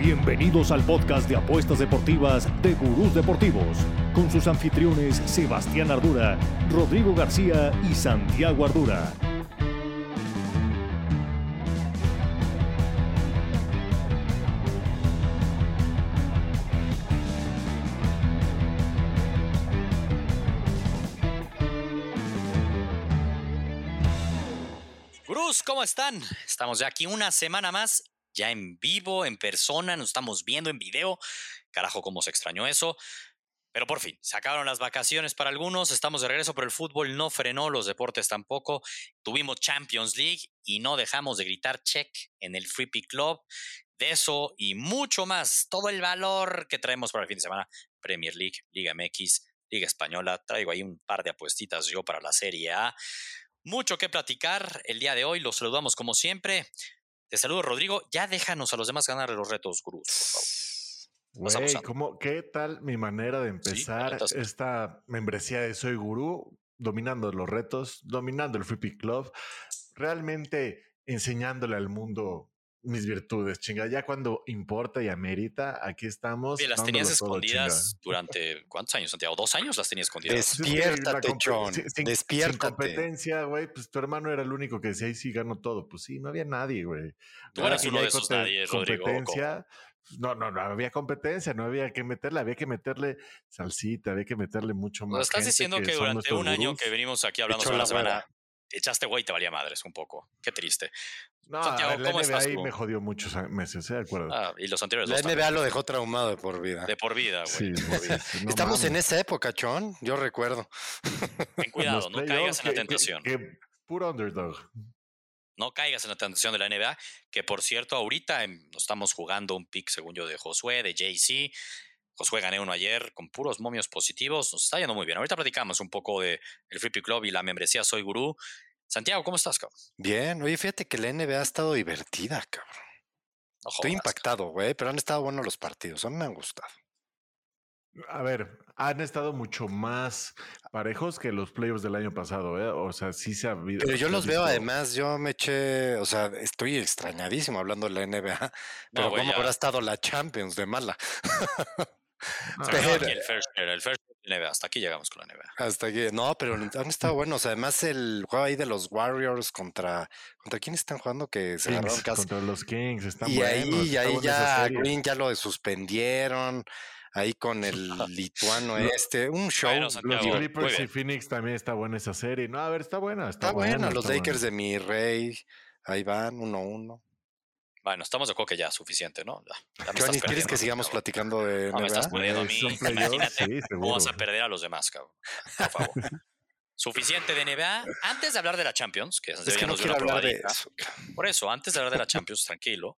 Bienvenidos al podcast de apuestas deportivas de Gurús Deportivos, con sus anfitriones Sebastián Ardura, Rodrigo García y Santiago Ardura. Gurús, ¿cómo están? Estamos ya aquí una semana más ya en vivo, en persona, nos estamos viendo en video. Carajo, cómo se extrañó eso. Pero por fin, se acabaron las vacaciones para algunos, estamos de regreso, pero el fútbol no frenó, los deportes tampoco. Tuvimos Champions League y no dejamos de gritar check en el Free Pick Club. De eso y mucho más, todo el valor que traemos para el fin de semana. Premier League, Liga MX, Liga Española. Traigo ahí un par de apuestitas yo para la Serie A. Mucho que platicar el día de hoy. Los saludamos como siempre. Te saludo, Rodrigo. Ya déjanos a los demás ganar los retos, gurús, por favor. Güey, ¿cómo, ¿qué tal mi manera de empezar esta membresía de Soy Gurú? Dominando los retos, dominando el Free Pick Club, realmente enseñándole al mundo mis virtudes, chinga. Ya cuando importa y amerita, aquí estamos. Oye, las tenías escondidas durante ¿cuántos años, Santiago? ¿Dos años las tenías escondidas? Despiértate, John. Sin, Despiértate. Sin competencia, güey. Pues tu hermano era el único que decía, ahí sí gano todo. Pues sí, no había nadie, güey. Tú eras uno de esos nadie, Rodrigo. Competencia. No, no, no había competencia, no había que meterle, había que meterle salsita, había que meterle mucho más. estás diciendo que, durante un año que venimos aquí hablando sobre la semana, echaste güey y te valía madres un poco. Qué triste. No, Santiago, la NBA ahí me jodió muchos meses, ¿eh? De acuerdo. Ah, y los anteriores La NBA lo dejó traumado de por vida. De por vida, güey. Sí, por vida. Estamos en esa época, Chon. Yo recuerdo. Ten cuidado, no caigas en la tentación. Que, puro underdog. No caigas en la tentación de la NBA, que por cierto, ahorita nos estamos jugando un pick, según yo, de Josué, de JC. Josué gané uno ayer con puros momios positivos. Nos está yendo muy bien. Ahorita platicamos un poco de el Free Pick Club y la membresía Soy Gurú. Santiago, ¿cómo estás, cabrón? Bien, oye, fíjate que la NBA ha estado divertida, cabrón. Estoy impactado, güey, pero han estado buenos los partidos, a mí me han gustado. A ver, han estado mucho más parejos que los playoffs del año pasado, ¿eh? O sea, sí se ha habido. Pero yo los veo, además, yo me eché, o sea, estoy extrañadísimo hablando de la NBA, pero como habrá estado la Champions de mala. el first, el first hasta aquí llegamos con la NBA. Hasta aquí, no, pero han estado buenos. Además, el juego ahí de los Warriors contra. ¿Contra quién están jugando? Que se agarraron casi. Contra los Kings, están y Ahí, y ahí ya Green ya lo suspendieron. Ahí con el lituano este, un show. los Clippers y Phoenix también está buena esa serie. No, a ver, está buena. Está, buena. Los Lakers de mi rey, ahí van, uno uno. Bueno, estamos de acuerdo que ya suficiente, ¿no? Johnny, ¿quieres que sigamos platicando de No, me estás poniendo a mí. Imagínate cómo vas a perder a los demás, cabrón. Por favor. suficiente de NBA. Antes de hablar de la Champions, que es que no quiero hablar de eso. Por eso, antes de hablar de la Champions, tranquilo.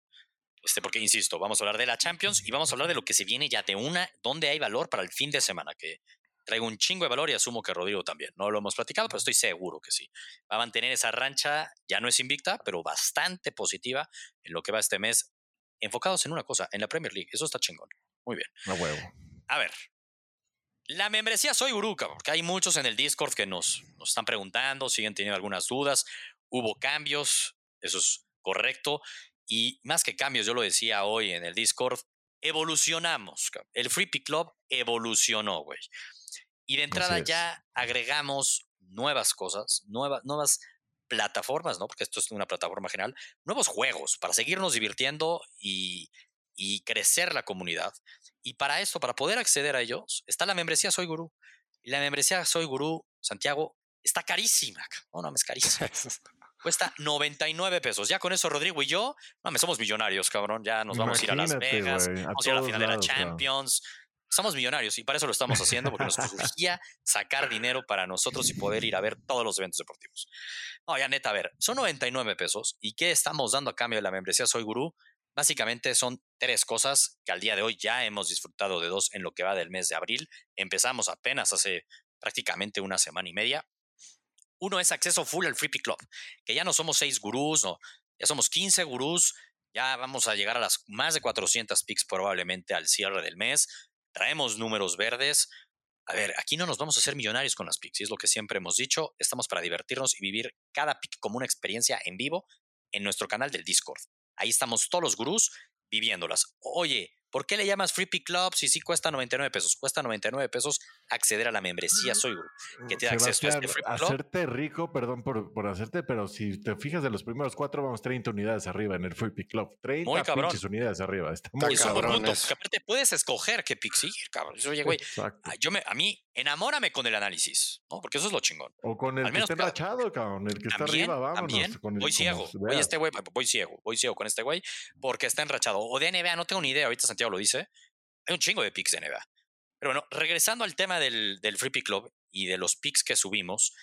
Este, porque insisto, vamos a hablar de la Champions y vamos a hablar de lo que se viene ya de una, donde hay valor para el fin de semana, que traigo un chingo de valor y asumo que Rodrigo también. No lo hemos platicado, pero estoy seguro que sí. Va a mantener esa rancha, ya no es invicta, pero bastante positiva en lo que va este mes, enfocados en una cosa, en la Premier League. Eso está chingón. Muy bien. A huevo. A ver. La membresía Soy Uruca, porque hay muchos en el Discord que nos, nos están preguntando, siguen teniendo algunas dudas. Hubo cambios, eso es correcto. Y más que cambios, yo lo decía hoy en el Discord, evolucionamos. El Free Pick Club evolucionó, güey. Y de entrada ya agregamos nuevas cosas, nuevas, nuevas plataformas, ¿no? Porque esto es una plataforma general, nuevos juegos para seguirnos divirtiendo y, y crecer la comunidad. Y para esto, para poder acceder a ellos, está la membresía Soy Gurú. Y la membresía Soy Gurú, Santiago, está carísima. No, no, es carísima. Cuesta 99 pesos. Ya con eso, Rodrigo y yo, no, somos millonarios, cabrón. Ya nos vamos a ir a Las Vegas, vamos a ir a la final de la Champions somos millonarios y para eso lo estamos haciendo, porque nos surgía sacar dinero para nosotros y poder ir a ver todos los eventos deportivos. No, ya neta, a ver, son 99 pesos y ¿qué estamos dando a cambio de la membresía Soy Gurú? Básicamente son tres cosas que al día de hoy ya hemos disfrutado de dos en lo que va del mes de abril. Empezamos apenas hace prácticamente una semana y media. Uno es acceso full al Free Pick Club, que ya no somos seis gurús, no, ya somos 15 gurús, ya vamos a llegar a las más de 400 picks probablemente al cierre del mes traemos números verdes. A ver, aquí no nos vamos a hacer millonarios con las picks, es lo que siempre hemos dicho. Estamos para divertirnos y vivir cada pick como una experiencia en vivo en nuestro canal del Discord. Ahí estamos todos los gurús viviéndolas. Oye, ¿Por qué le llamas Free Pick Club si sí cuesta 99 pesos? Cuesta 99 pesos acceder a la membresía Soy que te da acceso a este Free. Hacerte rico, perdón por, por, hacerte, pero si te fijas de los primeros cuatro, vamos 30 unidades arriba en el Free Pick Club. 30 muy cabrón. unidades arriba. Está muy cabrón. aparte puedes escoger qué pick seguir, cabrón. Oye, güey, ah, yo me, a mí, enamórame con el análisis, ¿no? Porque eso es lo chingón. O con el que está enrachado, cabrón. El que está arriba, vámonos. Con voy ciego. Voy este güey, voy ciego. Voy ciego con este güey porque está enrachado. O de NBA, no tengo ni idea. Ahorita Santiago lo dice hay un chingo de picks de NBA. Pero bueno, regresando al tema del, del Free Pick Club y de los picks que subimos,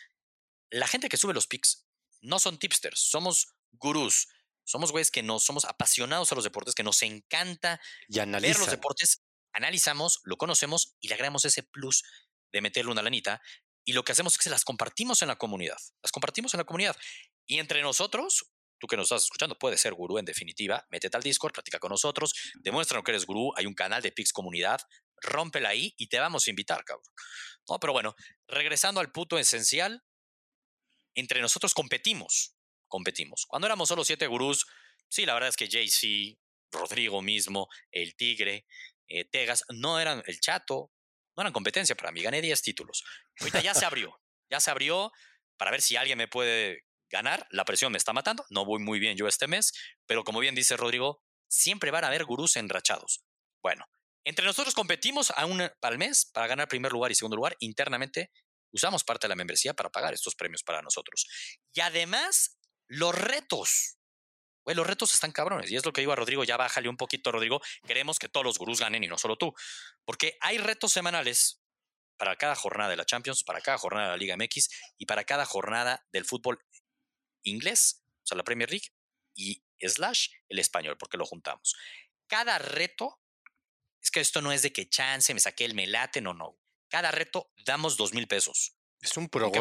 la gente que sube los picks no son tipsters, somos gurús. Somos güeyes que no somos apasionados a los deportes, que nos encanta ver los deportes, analizamos, lo conocemos y le agregamos ese plus de meterle una lanita. Y lo que hacemos es que las compartimos en la comunidad. Las compartimos en la comunidad. Y entre nosotros, tú que nos estás escuchando puedes ser gurú en definitiva, métete al Discord, platica con nosotros, demuéstranos que eres gurú, hay un canal de Pix Comunidad, rómpela ahí y te vamos a invitar, cabrón. No, pero bueno, regresando al puto esencial, entre nosotros competimos, competimos. Cuando éramos solo siete gurús, sí, la verdad es que JC, Rodrigo mismo, el Tigre, eh, Tegas, no eran el Chato, no eran competencia para mí, gané 10 títulos. Ahorita ya se abrió, ya se abrió para ver si alguien me puede ganar, la presión me está matando, no voy muy bien yo este mes, pero como bien dice Rodrigo, siempre van a haber gurús enrachados. Bueno, entre nosotros competimos a un, para el mes para ganar primer lugar y segundo lugar. Internamente usamos parte de la membresía para pagar estos premios para nosotros. Y además, los retos. Bueno, los retos están cabrones. Y es lo que digo a Rodrigo, ya bájale un poquito, Rodrigo. Queremos que todos los gurús ganen y no solo tú. Porque hay retos semanales para cada jornada de la Champions, para cada jornada de la Liga MX y para cada jornada del fútbol inglés, o sea, la Premier League, y slash el español, porque lo juntamos. Cada reto, es que esto no es de que chance, me saqué el melate, no, no. Cada reto damos dos mil pesos. Es un pro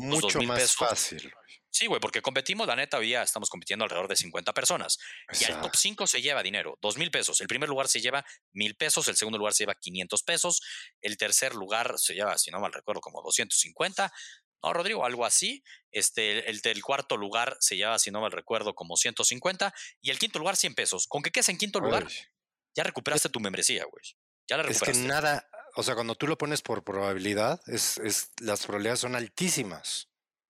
mucho más fácil. Sí, güey, porque competimos, la neta, hoy estamos compitiendo alrededor de 50 personas. Y al top 5 se lleva dinero, dos mil pesos. El primer lugar se lleva mil pesos, el segundo lugar se lleva 500 pesos, el tercer lugar se lleva, si no mal recuerdo, como 250, no, Rodrigo, algo así. Este, el del cuarto lugar se lleva, si no mal recuerdo, como 150 y el quinto lugar 100 pesos. ¿Con qué quedes en quinto lugar? Ya recuperaste tu membresía, güey. Ya la recuperaste. Es que nada, o sea, cuando tú lo pones por probabilidad, es, es las probabilidades son altísimas.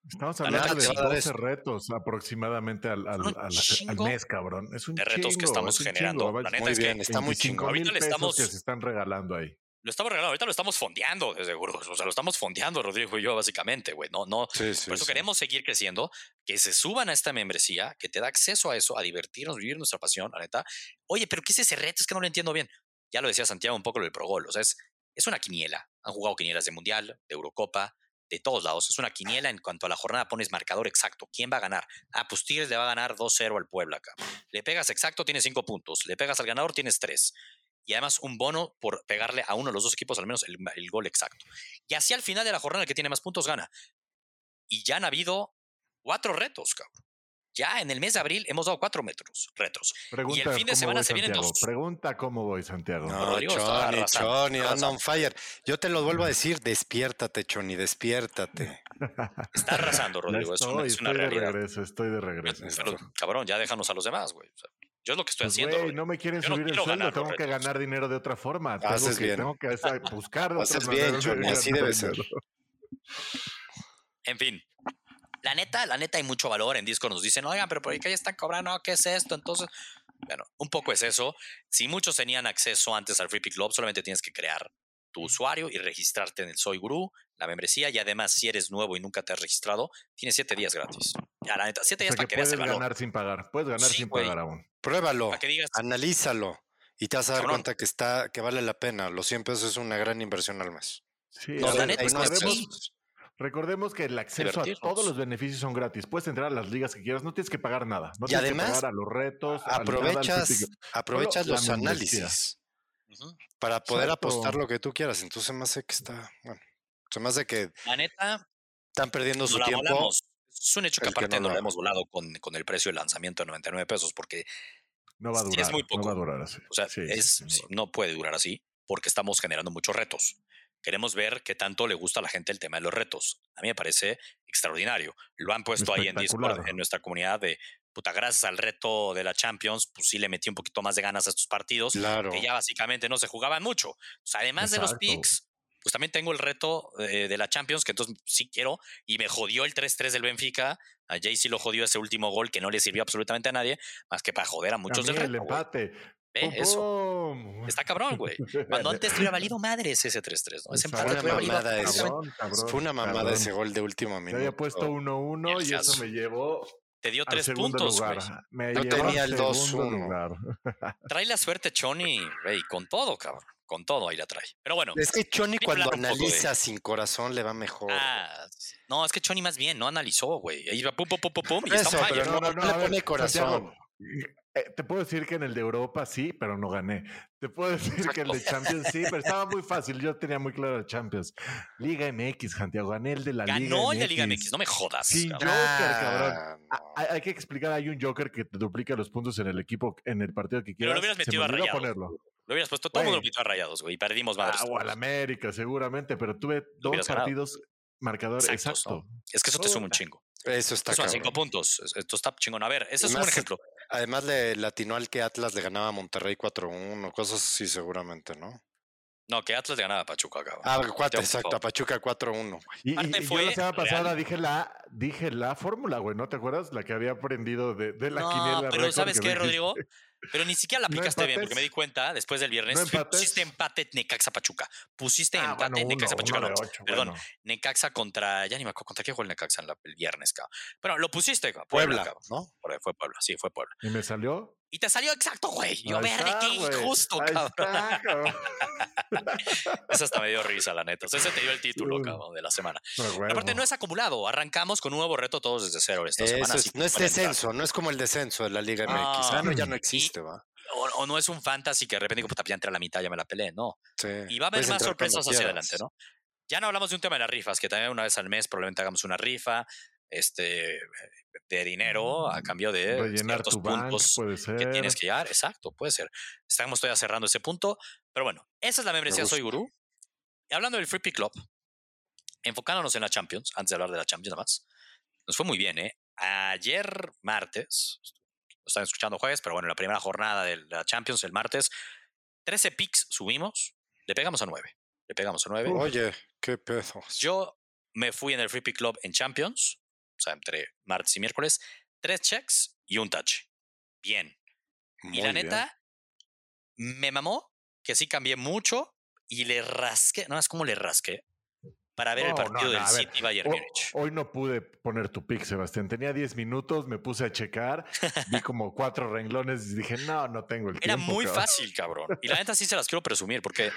Estamos hablando de 12 retos aproximadamente al, al, al, mes, cabrón. Es un de retos que estamos generando. muy bien, está muy chingón. Ahorita le estamos que se están regalando ahí lo estamos regalando, ahorita lo estamos fondeando, desde seguro. O sea, lo estamos fondeando, Rodrigo y yo, básicamente, güey. No, no. por eso queremos seguir creciendo, que se suban a esta membresía, que te da acceso a eso, a divertirnos, vivir nuestra pasión, la neta. Oye, pero ¿qué es ese reto? Es que no lo entiendo bien. Ya lo decía Santiago un poco lo del Pro Gol. O sea, es, es una quiniela. Han jugado quinielas de Mundial, de Eurocopa, de todos lados. Es una quiniela en cuanto a la jornada pones marcador exacto. ¿Quién va a ganar? Ah, pues Tigres le va a ganar 2-0 al Puebla acá. Le pegas exacto, tienes 5 puntos. Le pegas al ganador, tienes 3 y además un bono por pegarle a uno de los dos equipos al menos el, gol exacto. Y así al final de la jornada el que tiene más puntos gana. Y ya han habido cuatro retos, cabrón. Ya en el mes de abril hemos dado cuatro metros, retos. Pregunta y el fin de semana se vienen dos. Pregunta cómo voy, Santiago. No, Choni, Choni, anda on fire. Yo te lo vuelvo a decir, despiértate, Choni, despiértate. Está arrasando, Rodrigo. Estoy, es, una, estoy de regreso, estoy de regreso. cabrón, ya déjanos a los demás, güey. Yo es lo que estoy pues, haciendo. no me quieren subir el sueldo, tengo que ganar dinero de otra forma. Tengo que, tengo que buscar de Haces bien, así debe ser. En fin, la neta, la neta hay mucho valor. En Discord nos dicen, oigan, pero por ahí que ya están cobrando, ¿qué es esto? Entonces, bueno, un poco es eso. Si muchos tenían acceso antes al Free Pick Club, solamente tienes que crear tu usuario y registrarte en el Soy Guru, la membresía, y además, si eres nuevo y nunca te has registrado, tienes siete días gratis. Ya, la neta, siete días para que, puedes ganar sin pagar. Puedes ganar sin pagar aún. Pruébalo, analízalo y te vas a dar cuenta que está, que vale la pena. Los 100 pesos es una gran inversión al mes. Sí, recordemos, recordemos, que el acceso a todos los beneficios son gratis. Puedes entrar a las ligas que quieras, no tienes que pagar nada. No y tienes además, que pagar a los retos. Aprovechas, aprovechas los análisis para poder apostar lo que tú quieras. Entonces, más sé que está, bueno, se me hace que la neta están perdiendo su tiempo. Es un hecho que aparte no, lo hemos volado con, con, el precio de lanzamiento de 99 pesos porque no va a durar, es muy poco. No va a durar así. O sea, es, no puede durar así porque estamos generando muchos retos. Queremos ver qué tanto le gusta a la gente el tema de los retos. A mí me parece extraordinario. Lo han puesto ahí en Discord, en nuestra comunidad de puta, gracias al reto de la Champions, pues sí le metí un poquito más de ganas a estos partidos, claro. que ya básicamente no se jugaban mucho. además de los picks, pues también tengo el reto eh, de la Champions, que entonces sí quiero, y me jodió el 3-3 del Benfica. A Jay sí lo jodió ese último gol que no le sirvió absolutamente a nadie, más que para joder a muchos del reto. El empate. Eso. Está cabrón, güey. Cuando antes te hubiera valido madres ese 3-3, ¿no? Ese empate fue, una mamada fue una mamada ese gol de último minuto. Yo había puesto 1-1 y eso me llevó te dio tres puntos, güey. No tenía el 2-1. Trae la suerte Choni, güey, con todo, cabrón. Con todo ahí la trae. Pero bueno. Es que Choni cuando analiza sin corazón le va mejor. Ah, no, es que Choni más bien no analizó, güey. Ahí va pum, pum, pum, pum, pum. Y Eso, pero no, no, no, le pone corazón. Eh, te puedo decir que en el de Europa sí, pero no gané. Te puedo decir que el de Champions sí, pero estaba muy fácil. Yo tenía muy claro el Champions. Liga MX, Santiago. Gané el de la Liga. Ganó el de Liga MX, no me jodas. Sin Joker, cabrón. Ah, hay, que explicar, hay un Joker que te duplica los puntos en el equipo, en el partido que quieras. Pero lo hubieras metido a rayados. Ponerlo. Lo hubieras puesto, todo el mundo a rayados, güey, y perdimos más. Ah, o al América, seguramente, pero tuve dos partidos marcadores. Exacto. Es que eso te suma un chingo. Eso está Son cinco puntos. Esto está chingón. A ver, ese es un ejemplo. Además, le latinó al que Atlas le ganaba a Monterrey 4-1, cosas así seguramente, ¿no? No, que Atlas le ganaba a Pachuca, cabrón. Ah, 4, exacto, a Pachuca 4-1. Y, y, fue yo la semana pasada dije la, dije la fórmula, güey, ¿no te acuerdas? La que había aprendido de, de la no, quiniela. pero ¿sabes qué, Rodrigo? Pero ni siquiera la aplicaste bien, porque me di cuenta después del viernes. pusiste empate Necaxa Pachuca. Pusiste ah, empate Necaxa Pachuca. perdón, Necaxa contra. Ya ni me acuerdo contra qué jugó el Necaxa el viernes, cabrón. Pero lo pusiste, cabrón. Puebla, Puebla ¿no? Fue Puebla, sí, fue Puebla. ¿Y me salió? Y te salió exacto, güey. Yo, ver, de qué injusto, cabrón. Eso hasta me dio risa, la neta. O sea, ese te dio el título, cabrón, de la semana. Aparte, no es acumulado. Arrancamos con un nuevo reto todos desde cero esta semana. no es descenso, no es como el descenso de la Liga MX. Ah, no, ya no existe, va. O, no es un fantasy que de repente puta, ya entré a la mitad, ya me la peleé. No. y va a haber más sorpresas hacia adelante, ¿no? Ya no hablamos de un tema de las rifas, que también una vez al mes probablemente hagamos una rifa este, de dinero a mm, cambio de ciertos puntos que tienes que llegar. Exacto, puede ser. Estamos todavía cerrando ese punto. Pero bueno, esa es la membresía Soy Gurú. Y hablando del Free Pick Club, enfocándonos en la Champions, antes de hablar de la Champions nada más, nos fue muy bien, ¿eh? Ayer martes, están escuchando jueves, pero bueno, la primera jornada de la Champions, el martes, 13 picks subimos, le pegamos a 9. Le pegamos a 9. Oye, qué peso. Yo me fui en el Free Pick Club en Champions, o sea, entre martes y miércoles, tres checks y un touch. Bien. y la neta, me mamó que sí cambié mucho y le rasqué, no es como le rasqué, para ver el partido del City Bayern Múnich. Hoy no pude poner tu pick, Sebastián. Tenía 10 minutos, me puse a checar, vi como cuatro renglones y dije, no, no tengo el tiempo. Era muy fácil, cabrón. Y la neta sí se las quiero presumir porque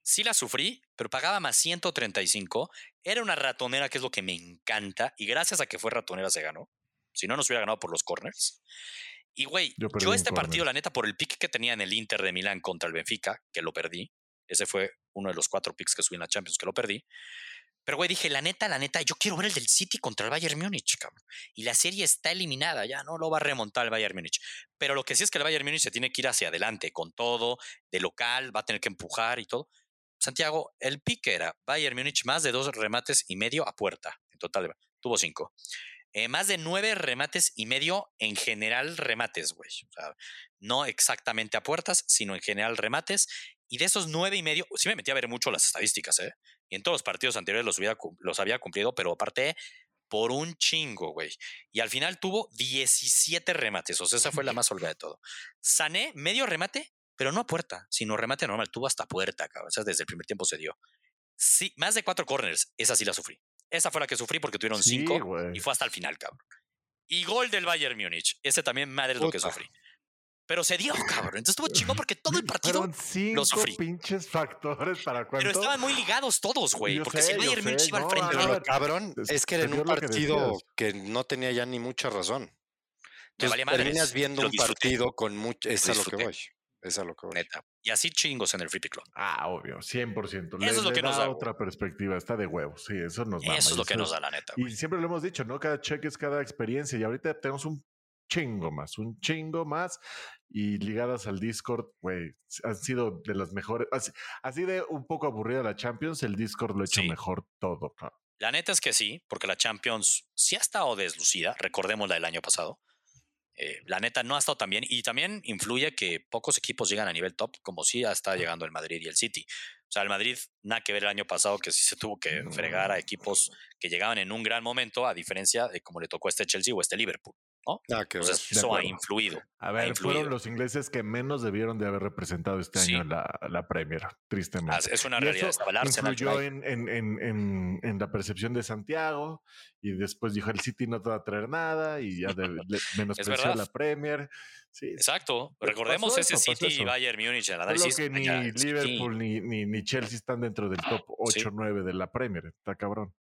sí la sufrí, pero pagaba más 135. Era una ratonera, que es lo que me encanta. Y gracias a que fue ratonera se ganó. Si no, nos hubiera ganado por los corners. Y güey, yo, este partido, la neta, por el pick que tenía en el Inter de Milán contra el Benfica, que lo perdí. Ese fue uno de los cuatro picks que subí en la Champions, que lo perdí. Pero, güey, dije, la neta, la neta, yo quiero ver el del City contra el Bayern Múnich, cabrón. Y la serie está eliminada, ya no lo va a remontar el Bayern Múnich. Pero lo que sí es que el Bayern Múnich se tiene que ir hacia adelante con todo, de local, va a tener que empujar y todo. Santiago, el pique era Bayern Múnich más de dos remates y medio a puerta. En total, tuvo cinco. Eh, más de nueve remates y medio en general remates, güey. O sea, no exactamente a puertas, sino en general remates. Y de esos nueve y medio, sí me metí a ver mucho las estadísticas, ¿eh? Y en todos los partidos anteriores los, los había cumplido, pero aparte por un chingo, güey. Y al final tuvo 17 remates, o sea, esa fue la más holgada de todo. Sané, medio remate pero no a puerta, sino remate normal, tuvo hasta puerta, cabrón. O sea, desde el primer tiempo se dio. Sí, más de cuatro corners, esa sí la sufrí. Esa fue la que sufrí porque tuvieron cinco y fue hasta el final, cabrón. Y gol del Bayern Múnich. Ese también, madre, es lo que sufrí. Pero se dio, cabrón. Entonces estuvo chingo porque todo el partido Fueron cinco lo sufrí. pinches factores para cuánto. Pero estaban muy ligados todos, güey. Porque si el Bayern Múnich iba al frente. Pero, cabrón, es que era en un partido que, no tenía ya ni mucha razón. Entonces, terminas viendo un partido con mucho. Es a lo que voy. Es lo que Neta. Y así chingos en el Free Pick Club. Ah, obvio, 100%. Eso es lo que nos da. otra perspectiva, está de huevos. Sí, eso nos da. Eso es lo que nos da, la neta. Y siempre lo hemos dicho, ¿no? Cada check es cada experiencia. Y ahorita tenemos un chingo más, un chingo más. Y ligadas al Discord, güey, han sido de las mejores. Así, de un poco aburrida la Champions, el Discord lo ha hecho mejor todo, La neta es que sí, porque la Champions sí ha estado deslucida. Recordemos la del año pasado. Eh, la neta no ha estado tan bien y también influye que pocos equipos llegan a nivel top como sí ya está llegando el Madrid y el City. O sea, el Madrid, nada que ver el año pasado, que sí se tuvo que fregar a equipos que llegaban en un gran momento, a diferencia de como le tocó a este Chelsea o este Liverpool. ¿No? Ah, eso ha influido. A ver, fueron los ingleses que menos debieron de haber representado este año la, la Premier, tristemente. es una realidad. Eso influyó en, en, en, en, la percepción de Santiago y después dijo el City no te va a traer nada y ya de, menospreció la Premier. Sí. Exacto. Recordemos ese City y Bayern Múnich. El análisis que ni Liverpool ni, ni, ni, Chelsea están dentro del top 8 o 9 de la Premier. Está cabrón.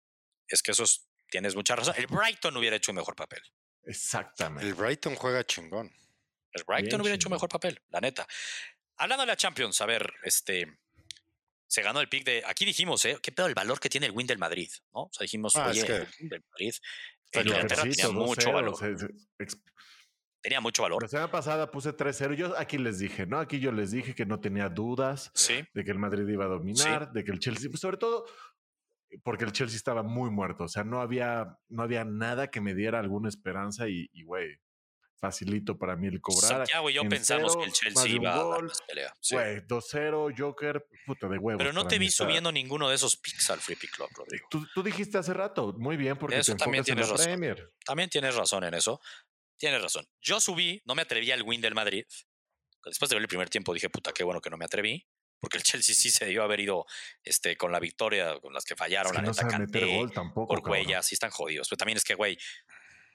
Es que esos tienes mucha razón. El Brighton hubiera hecho un mejor papel. Exactamente. El Brighton juega chingón. El Brighton hubiera hecho mejor papel, la neta. Hablando de la Champions, a ver, este. Se ganó el pick de. Aquí dijimos, ¿eh? ¿Qué pedo el valor que tiene el win del Madrid? ¿No? O sea, dijimos, ah, oye, el win del Madrid. Inglaterra tenía mucho valor. tenía mucho valor. La semana pasada puse 3-0. Yo aquí les dije, ¿no? Aquí yo les dije que no tenía dudas de que el Madrid iba a dominar, de que el Chelsea, sobre todo porque el Chelsea estaba muy muerto. O sea, no había, no había nada que me diera alguna esperanza y, güey, facilito para mí el cobrar. Santiago y yo pensamos que el Chelsea iba a dar pelea. Güey, 2-0, Joker, puta de huevo. Pero no te vi subiendo ninguno de esos picks al Free Pick Club, Rodrigo. Tú, tú, dijiste hace rato, muy bien, porque eso también tienes razón. Premier. También tienes razón en eso. Tienes razón. Yo subí, no me atreví al win del Madrid. Después de ver el primer tiempo dije, puta, qué bueno que no me atreví porque el Chelsea sí se debió haber ido este, con la victoria, con las que fallaron. la no neta, meter gol tampoco. Por güey, ya sí están jodidos. Pero también es que, güey,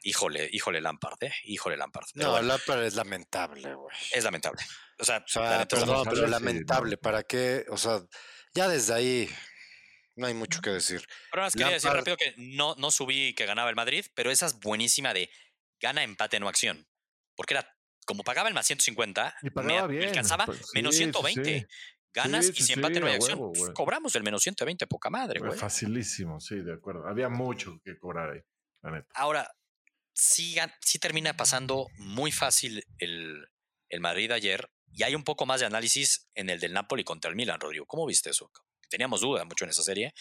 híjole, híjole Lampard, ¿eh? Híjole Lampard. no, Lampard es lamentable, güey. Es lamentable. O sea, perdón, pero lamentable. ¿Para qué? O sea, ya desde ahí no hay mucho que decir. Pero más quería decir rápido que no, no subí que ganaba el Madrid, pero esa es buenísima de gana, empate, no acción. Porque era como pagaba el más 150, me, alcanzaba pues, menos 120 ganas y si empate no hay acción, pues, cobramos el menos 120, poca madre, güey. Facilísimo, sí, de acuerdo. Había mucho que cobrar ahí, la neta. Ahora, sí, sí termina pasando muy fácil el, el Madrid ayer y hay un poco más de análisis en el del Napoli contra el Milan, Rodrigo. ¿Cómo viste eso? Teníamos duda mucho en esa serie.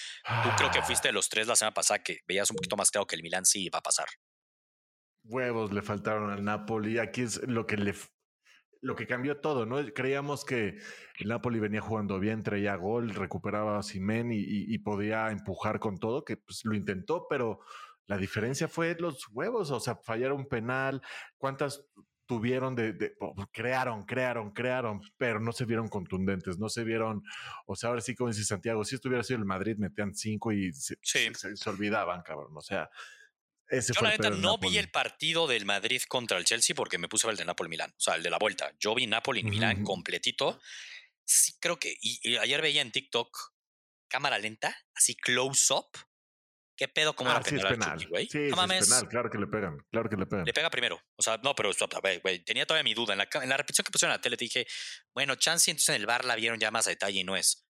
Tú creo que fuiste de los tres la semana pasada que veías un poquito más claro que el Milan sí iba a pasar. Huevos le faltaron al Napoli. Aquí es lo que le lo que cambió todo, ¿no? Creíamos que el Napoli venía jugando bien, traía gol, recuperaba a Simen y, podía empujar con todo, que pues, lo intentó, pero la diferencia fue los huevos, o sea, fallaron un penal, cuántas tuvieron de, crearon, crearon, crearon, pero no se vieron contundentes, no se vieron, o sea, ahora sí como dice Santiago, si estuviera sido el Madrid metían cinco y se, se olvidaban, cabrón, o sea, yo la neta no vi el partido del Madrid contra el Chelsea porque me puse a ver el de Napoli-Milán, o sea, el de la vuelta. Yo vi Napoli-Milán completito. Sí, creo que, y, ayer veía en TikTok cámara lenta, así close up. ¿Qué pedo como ah, sí, es penal. güey? Sí, no es penal, claro que le pegan, claro que le pegan. Le pega primero. O sea, no, pero güey, tenía todavía mi duda. En la, en la repetición que pusieron en la tele te dije, bueno, chance entonces en el bar la vieron ya más a detalle y no es.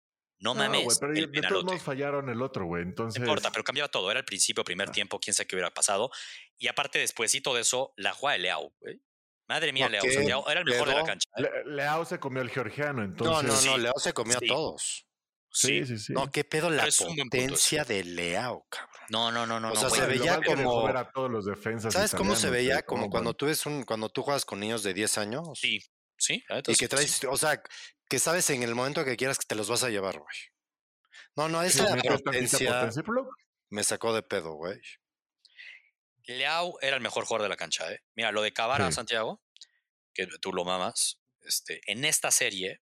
No mames. pero el de todos modos fallaron el otro, güey. Entonces. No importa, pero cambiaba todo. Era el principio, primer ah. tiempo, quién sabe qué hubiera pasado. Y aparte, despuésito de eso, la jugada de Leao, güey. Madre mía, Leao. era el mejor de la cancha. ¿eh? Leao se comió el georgiano, entonces. No, no, no, Leao se comió a todos. Sí, sí, sí. No, qué pedo la potencia de Leao, cabrón. No, no, no, no. O sea, se veía como. A todos los defensas ¿Sabes cómo se veía? Como cuando tú ves un, cuando tú juegas con niños de 10 años. Sí, sí. Y que traes, o sea, que sabes en el momento que quieras que te los vas a llevar, güey. No, no, esa potencia me sacó de pedo, güey. Leao era el mejor jugador de la cancha, ¿eh? Mira, lo de Cavara, Santiago, que tú lo mamas, este, en esta serie,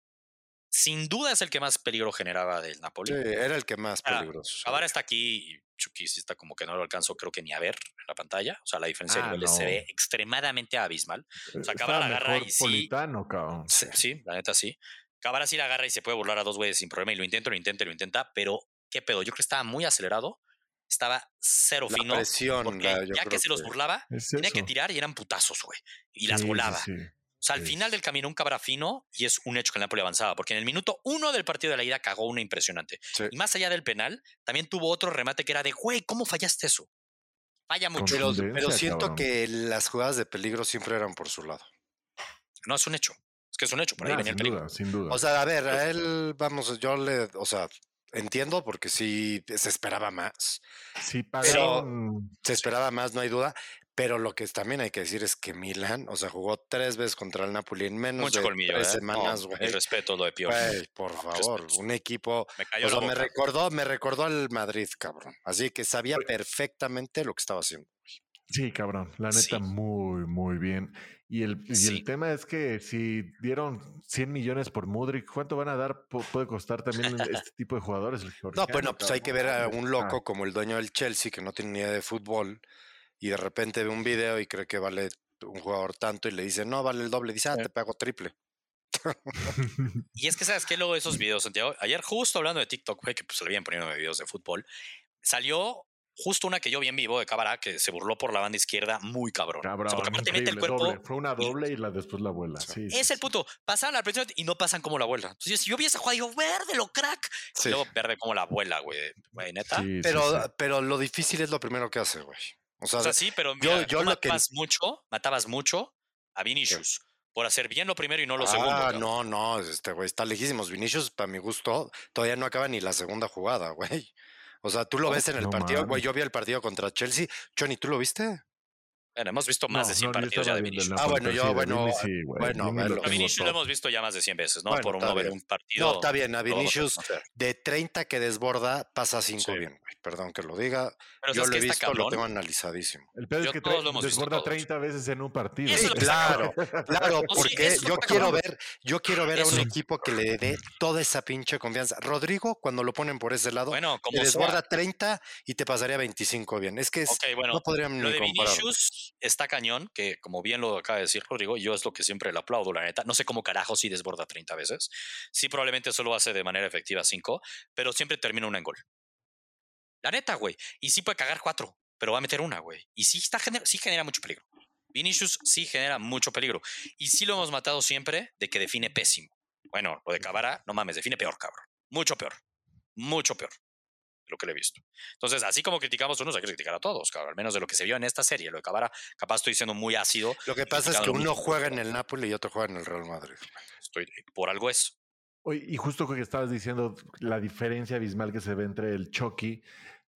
sin duda es el que más peligro generaba del Napoli. Sí, era el que más peligroso. Cavara está aquí y Chucky sí está como que no lo alcanzo, creo que ni a ver en la pantalla. O sea, la diferencia de ah, niveles se ve extremadamente abismal. O sea, Cavara la agarra y sí. Sí, la neta sí. Cabara sí la agarra y se puede burlar a dos güeyes sin problema y lo intenta, lo intenta, lo intenta, pero qué pedo, yo creo que estaba muy acelerado, estaba cero fino. Presión, ya que se los burlaba, tenía que tirar y eran putazos, güey, y las volaba. O sea, al final del camino un cabra fino y es un hecho que el Napoli avanzaba, porque en el minuto uno del partido de la ida cagó una impresionante. Y más allá del penal, también tuvo otro remate que era de, güey, ¿cómo fallaste eso? Falla mucho. Pero, siento que las jugadas de peligro siempre eran por su lado. No, es un hecho que es un hecho, por ahí venía sin duda, sin duda. O sea, a ver, a él, vamos, yo le, o sea, entiendo porque sí se esperaba más. Sí, pero se esperaba más, no hay duda. Pero lo que también hay que decir es que Milan, o sea, jugó tres veces contra el Napoli en menos de tres ¿eh? semanas, güey. respeto lo de Pio. por favor, un equipo. Me o sea, me recordó, me recordó al Madrid, cabrón. Así que sabía perfectamente lo que estaba haciendo. Sí, cabrón. La neta, muy, muy bien. Y el, y el tema es que si dieron 100 millones por Mudrik, ¿cuánto van a dar? puede costar también este tipo de jugadores. no, bueno, pues hay que ver a un loco como el dueño del Chelsea que no tiene ni idea de fútbol y de repente ve un video y cree que vale un jugador tanto y le dice, no, vale el doble, dice, ah, te pago triple. y es que, ¿sabes qué? Luego esos videos, Santiago, ayer justo hablando de TikTok, güey, que pues le habían poniendo videos de fútbol, salió justo una que yo vi en vivo de Cámara que se burló por la banda izquierda muy cabrón. Cabrón, porque aparte mete el cuerpo. Fue una doble y, la después la vuela. Sí, es el puto. Pasaron la presión y no pasan como la vuela. Entonces, si yo vi esa jugada, digo, verde, lo crack. Y luego verde como la abuela, güey. neta. pero, pero lo difícil es lo primero que hace, güey. O sea, sí, pero mira, yo, matabas mucho, matabas mucho a Vinicius. Por hacer bien lo primero y no lo segundo. Ah, no, no, este güey está lejísimos. Vinicius, para mi gusto, todavía no acaba ni la segunda jugada, güey. O sea, tú lo ves en el partido, güey. Yo vi el partido contra Chelsea. Johnny, ¿tú lo viste? Bueno, hemos visto más de 100 partidos ya de Vinicius. Ah, bueno, yo, bueno, bueno, a Vinicius lo hemos visto ya más de 100 veces, ¿no? Por uno ver un partido. No, está bien, a Vinicius de 30 que desborda, pasa 5 bien, güey. Perdón que lo diga. yo lo he visto, lo tengo analizadísimo. El pedo es que desborda 30 veces en un partido. Sí, claro, claro, porque yo quiero ver, yo quiero ver a un equipo que le dé toda esa pinche confianza. Rodrigo, cuando lo ponen por ese lado, bueno, como desborda 30 y te pasaría 25 bien. Es que no podrían ni comparar está cañón, que como bien lo acaba de decir Rodrigo, yo es lo que siempre le aplaudo, la neta. No sé cómo carajo si desborda 30 veces. Sí, probablemente solo hace de manera efectiva 5, pero siempre termina una en gol. La neta, güey. Y sí puede cagar 4, pero va a meter una, güey. Y sí, está, sí genera mucho peligro. Vinicius sí genera mucho peligro. Y sí lo hemos matado siempre de que define pésimo. Bueno, lo de Cabara, no mames, define peor, cabrón. Mucho peor. Mucho peor lo que le he visto. Entonces, así como criticamos unos, hay que criticar a todos, cabrón. Al menos de lo que se vio en esta serie. Lo de Cabara, capaz estoy siendo muy ácido. Lo que pasa es que uno juega en el Napoli y otro juega en el Real Madrid. Estoy, por algo es. y justo que estabas diciendo la diferencia abismal que se ve entre el Chucky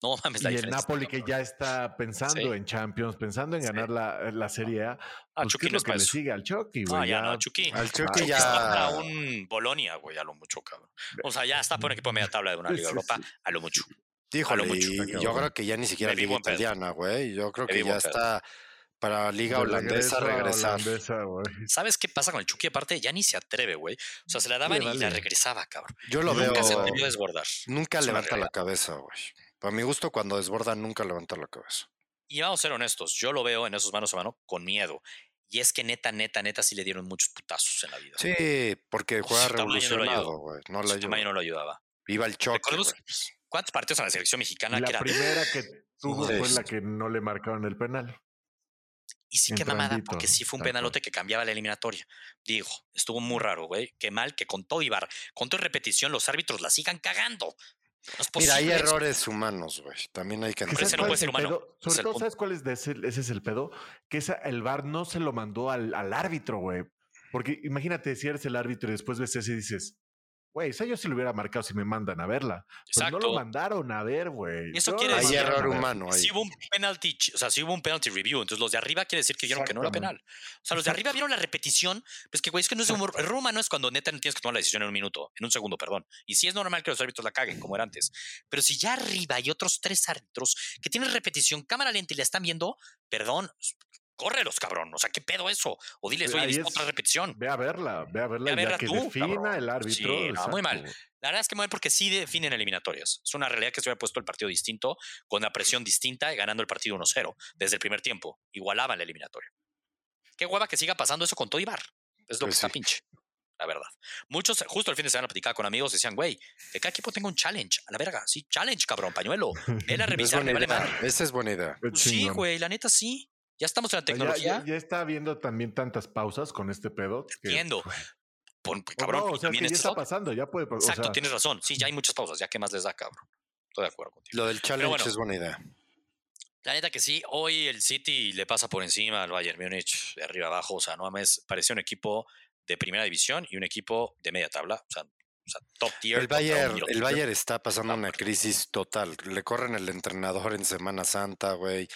no mames, la y el Napoli que ya está pensando en Champions, pensando en ganar la, la, Serie A. Ah, pues, Chucky no es que le sigue al Chucky, güey. Ah, ya, no, Chucky. Al Chucky ya. Está un Bolonia, güey, a lo mucho, cabrón. O sea, ya está por un equipo de media tabla de una Liga Europa, a lo mucho. Díjole, mucho, yo creo que ya ni siquiera Liga Italiana, güey. Yo creo que ya está para Liga Holandesa regresar. ¿Sabes qué pasa con el Chucky? Aparte, ya ni se atreve, güey. O sea, se la daban y la regresaba, cabrón. Yo lo veo. Nunca se atrevió a desbordar. Nunca levanta la cabeza, güey. Para mi gusto, cuando desborda, nunca levanta la cabeza. Y vamos a ser honestos, yo lo veo en esos manos a mano con miedo. Y es que neta, neta, neta, sí le dieron muchos putazos en la vida. Sí, porque juega revolucionado, güey. No, no, lo ayudaba. Viva el choque. ¿Cuántos partidos en la selección mexicana? La primera que tuvo fue la que no le marcaron el penal. Y sí, qué mamada, porque sí fue un penalote que cambiaba la eliminatoria. Digo, estuvo muy raro, güey. Qué mal que con todo Ibar, con toda repetición, los árbitros la sigan cagando. Mira, hay errores humanos, güey. También hay que ese no puede ser humano. Sobre todo, ¿sabes cuál es ese, ese es el pedo? Que esa, el VAR no se lo mandó al, al árbitro, güey. Porque imagínate si eres el árbitro y después ves ese y dices, Güey, esa yo sí lo hubiera marcado si me mandan a verla. Exacto. no lo mandaron a ver, güey. Eso quiere decir. Hay error humano ahí. Si hubo un penalty, o sea, si hubo un penalty review, entonces los de arriba quiere decir que vieron que no era penal. O sea, los de arriba vieron la repetición, pues que, güey, es que no es humor. Error humano es cuando neta no tienes que tomar la decisión en un minuto, en un segundo, perdón. Y sí es normal que los árbitros la caguen, como era antes. Pero si ya arriba hay otros tres árbitros que tienen repetición, cámara lenta y la están viendo, perdón, córrelos, cabrón. O sea, ¿qué pedo eso? O diles, oye, otra repetición. Ve a verla, ve a verla, ve a que defina el árbitro. Sí, no, muy mal. La verdad es que muy mal porque sí definen eliminatorias. Es una realidad que se hubiera puesto el partido distinto, con la presión distinta, y ganando el partido 1-0 desde el primer tiempo. Igualaban la eliminatoria. Qué hueva que siga pasando eso con todo Ibar. Es lo que pues está pinche. La verdad. Muchos, justo el fin de semana platicaba con amigos, decían, güey, de cada equipo tengo un challenge. A la verga, sí, challenge, cabrón, pañuelo. Ve la revista, me vale Esa es buena idea. sí, güey, la neta sí. Ya estamos en la tecnología. Ya, está habiendo también tantas pausas con este pedo. Entiendo. cabrón, o sea, ya está pasando, ya puede pasar. Exacto, tienes razón. Sí, ya hay muchas pausas, ya que más les da, cabrón. Estoy de acuerdo contigo. Lo del challenge es buena idea. La neta que sí, hoy el City le pasa por encima al Bayern Múnich de arriba abajo. O sea, no mames, parecía un equipo de primera división y un equipo de media tabla. O sea, top tier. El Bayern, el Bayern está pasando una crisis total. Le corren el entrenador en Semana Santa, güey.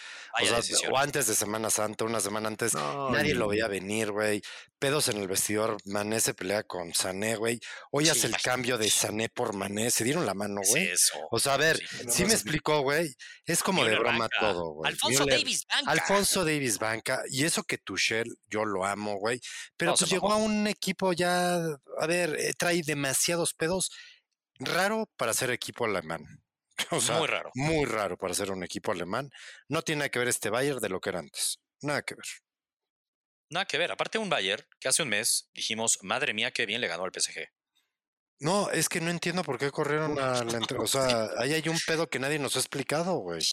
O, antes de Semana Santa, una semana antes, nadie lo veía venir, güey. Pedos en el vestidor, Mané se pelea con Sané, güey. Hoy hace el cambio de Sané por Mané, se dieron la mano, güey. o sea, a ver, sí, me explicó, güey. Es como de broma todo, güey. Alfonso Davis Banca. Alfonso Davis Banca. Y eso que Tuchel, yo lo amo, güey. Pero pues llegó a un equipo ya, a ver, eh, trae demasiados pedos. Raro para ser equipo alemán. O sea, muy raro. Muy raro para ser un equipo alemán. No tiene nada que ver este Bayern de lo que era antes. Nada que ver. Nada que ver. Aparte un Bayern que hace un mes dijimos, madre mía, qué bien le ganó al PSG. No, es que no entiendo por qué corrieron a la O sea, ahí hay un pedo que nadie nos ha explicado, güey.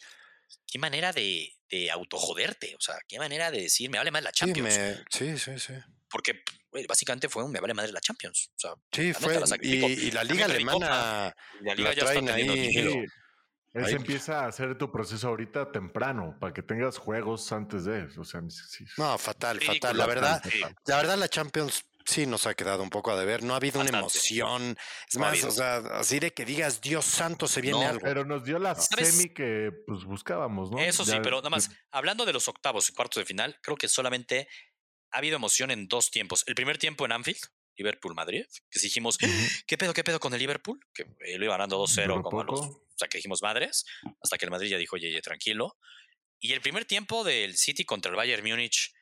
Qué manera de, de autojoderte. O sea, qué manera de decir, me vale más la Champions. Sí, sí, sí. Porque básicamente fue un me vale más la Champions. O sea, sí, fue. y, la Liga Alemana. la Liga ya está ahí. Ese empieza a hacer tu proceso ahorita temprano, para que tengas juegos antes de eso. O sea, No, fatal, fatal. La verdad, la verdad, la Champions sí nos ha quedado un poco a deber. No ha habido una emoción. Es más, o sea, así de que digas, Dios santo, se viene algo. Pero nos dio la semi que pues buscábamos, ¿no? Eso sí, pero nada más, hablando de los octavos y cuartos de final, creo que solamente ha habido emoción en dos tiempos. El primer tiempo en Anfield, Liverpool-Madrid, que dijimos, ¿qué pedo, qué pedo con el Liverpool? Que lo iba ganando 2-0 como los, O sea, que dijimos madres, hasta que el Madrid ya dijo, oye, tranquilo. Y el primer tiempo del City contra el Bayern Múnich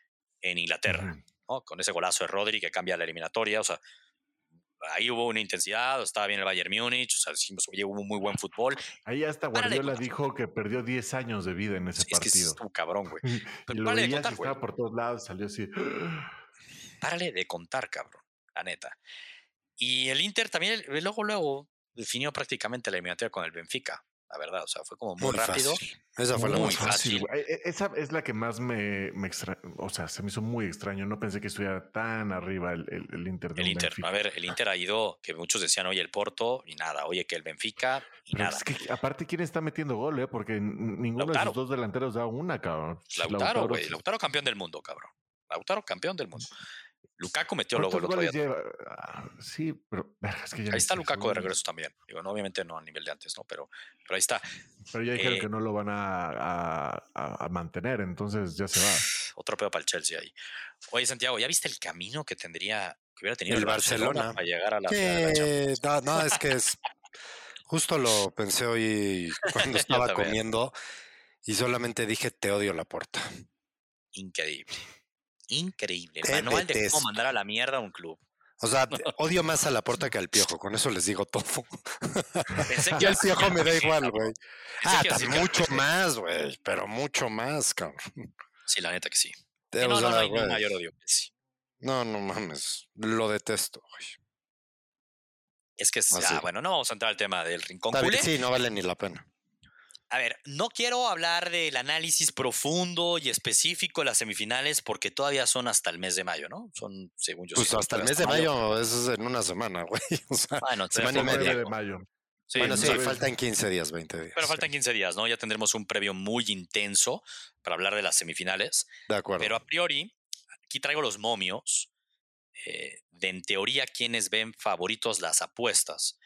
en Inglaterra, con ese golazo de Rodri que cambia la eliminatoria, o sea, ahí hubo una intensidad, estaba bien el Bayern Múnich, o sea, dijimos, oye, hubo muy buen fútbol. Ahí hasta Guardiola dijo que perdió 10 años de vida en ese partido. Es que es cabrón, güey. Pero lo de contar, estaba por todos lados, salió así. Párale de contar, cabrón la neta. Y el Inter también, luego, luego definió prácticamente la eliminatoria con el Benfica, la verdad. O sea, fue como muy, rápido. Esa fue la muy fácil. E, e, esa es la que más me, me o sea, se me hizo muy extraño. No pensé que estuviera tan arriba el, el, Inter. el Inter, a ver, el Inter ha ido, que muchos decían, oye, el Porto, y nada, oye, que el Benfica, y nada. Es que aparte, ¿quién está metiendo gol, eh? Porque ninguno de los dos delanteros da una, cabrón. Lautaro, güey. Lautaro campeón del mundo, cabrón. Lautaro campeón del mundo. Lukaku metió luego el otro día. Ah, sí, pero es que ya Ahí está Lukaku de regreso también. Digo, no, obviamente no a nivel de antes, ¿no? Pero, pero ahí está. Pero ya dijeron que eh no lo van a, a, mantener, entonces ya se va. Otro pedo para el Chelsea ahí. Oye, Santiago, ¿ya viste el camino que tendría, que hubiera tenido el, Barcelona, para llegar a la, no, no, es que es. Justo lo pensé hoy cuando estaba comiendo y solamente dije te odio la puerta. Increíble increíble. El manual de cómo mandar a la mierda a un club. O sea, odio más a la puerta que al piojo, con eso les digo todo. Pensé que al piojo me da igual, güey. Ah, mucho más, güey, pero mucho más, cabrón. Sí, la neta que sí. no, no, hay mayor odio sí. No, no mames, lo detesto, güey. Es que, ah, bueno, no vamos a entrar al tema del rincón Sí, no vale ni la pena. A ver, no quiero hablar del análisis profundo y específico de las semifinales porque todavía son hasta el mes de mayo, ¿no? Son, según yo. Pues hasta el mes de mayo, eso es en una semana, güey. O sea, bueno, semana y media. de mayo. Sí, bueno, sí, faltan 15 días, 20 días. Pero faltan 15 días, ¿no? Ya tendremos un previo muy intenso para hablar de las semifinales. De acuerdo. Pero a priori, aquí traigo los momios eh, de, en teoría, quienes ven favoritos las apuestas.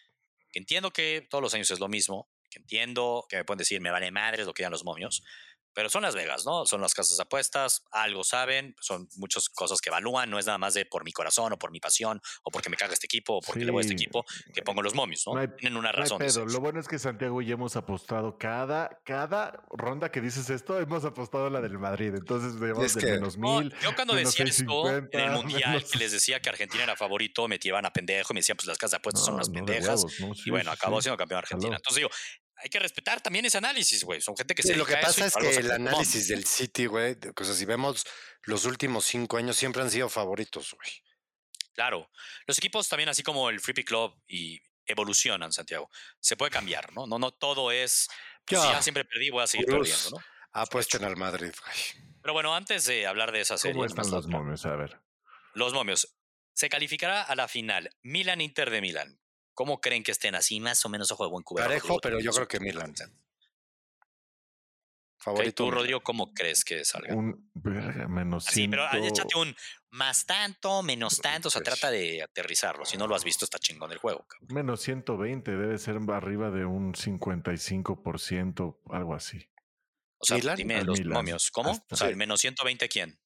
Entiendo que todos los años es lo mismo, que entiendo, que me pueden decir, me vale madres lo que digan los momios, pero son Las Vegas, ¿no? Son las casas de apuestas, algo saben, son muchas cosas que evalúan, no es nada más de por mi corazón o por mi pasión o porque me caga este equipo o porque le voy a este equipo que pongo los momios, ¿no? Tienen una razón. Pero lo bueno es que Santiago y hemos apostado cada, cada ronda que dices esto, hemos apostado la del Madrid, entonces debemos de menos mil. yo cuando decía esto en el Mundial, que les decía que Argentina era favorito, me tiraban a pendejo y me decían, pues las casas de apuestas son unas pendejas. y bueno, acabó siendo campeón Argentina. Entonces digo, hay que respetar también ese análisis, güey. Son gente que se. Lo que pasa es que el análisis del City, güey, o sea, si vemos los últimos cinco años, siempre han sido favoritos, güey. Claro. Los equipos también, así como el Free Club y evolucionan, Santiago. Se puede cambiar, ¿no? No, no todo es. Pues, ya. siempre perdí, voy a seguir perdiendo, ¿no? Apuesten al Madrid, güey. Pero bueno, antes de hablar de esa serie. ¿Cómo están los momios? A ver. Los momios. Se calificará a la final Milan-Inter de Milán. ¿Cómo creen que estén así? Más o menos ojo de buen cubero. Parejo, pero yo creo que Milan. Favorito. ¿Tú, Rodrigo, cómo crees que salga? Un menos Sí, pero échate un, más tanto, menos tanto, o sea, trata de aterrizarlo. Si no lo has visto, está chingón el juego. Menos 120, debe ser arriba de un 55%, algo así. O sea, dime los momios. ¿Cómo? o sea, el menos 120, ¿quién?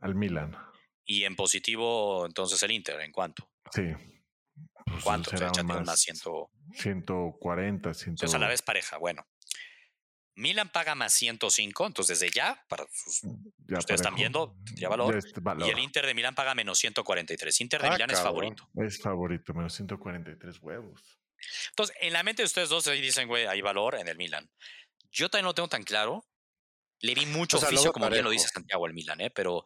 Al Milan. Y en positivo, entonces el Inter, ¿en cuánto? Sí. Pues ¿Cuánto? Será más 140, 100. Entonces a la vez pareja, bueno. Milan paga más 105, entonces desde ya, para mm, ustedes están viendo, ya valor, Y el Inter de Milán paga menos 143. Inter de ah, Milán es favorito. Es favorito, menos 143 huevos. Entonces, en la mente de ustedes dos ahí dicen, güey, hay valor en el Milan. Yo también no lo tengo tan claro. Le vi mucho oficio, como bien lo dice Santiago al Milan, ¿eh? pero,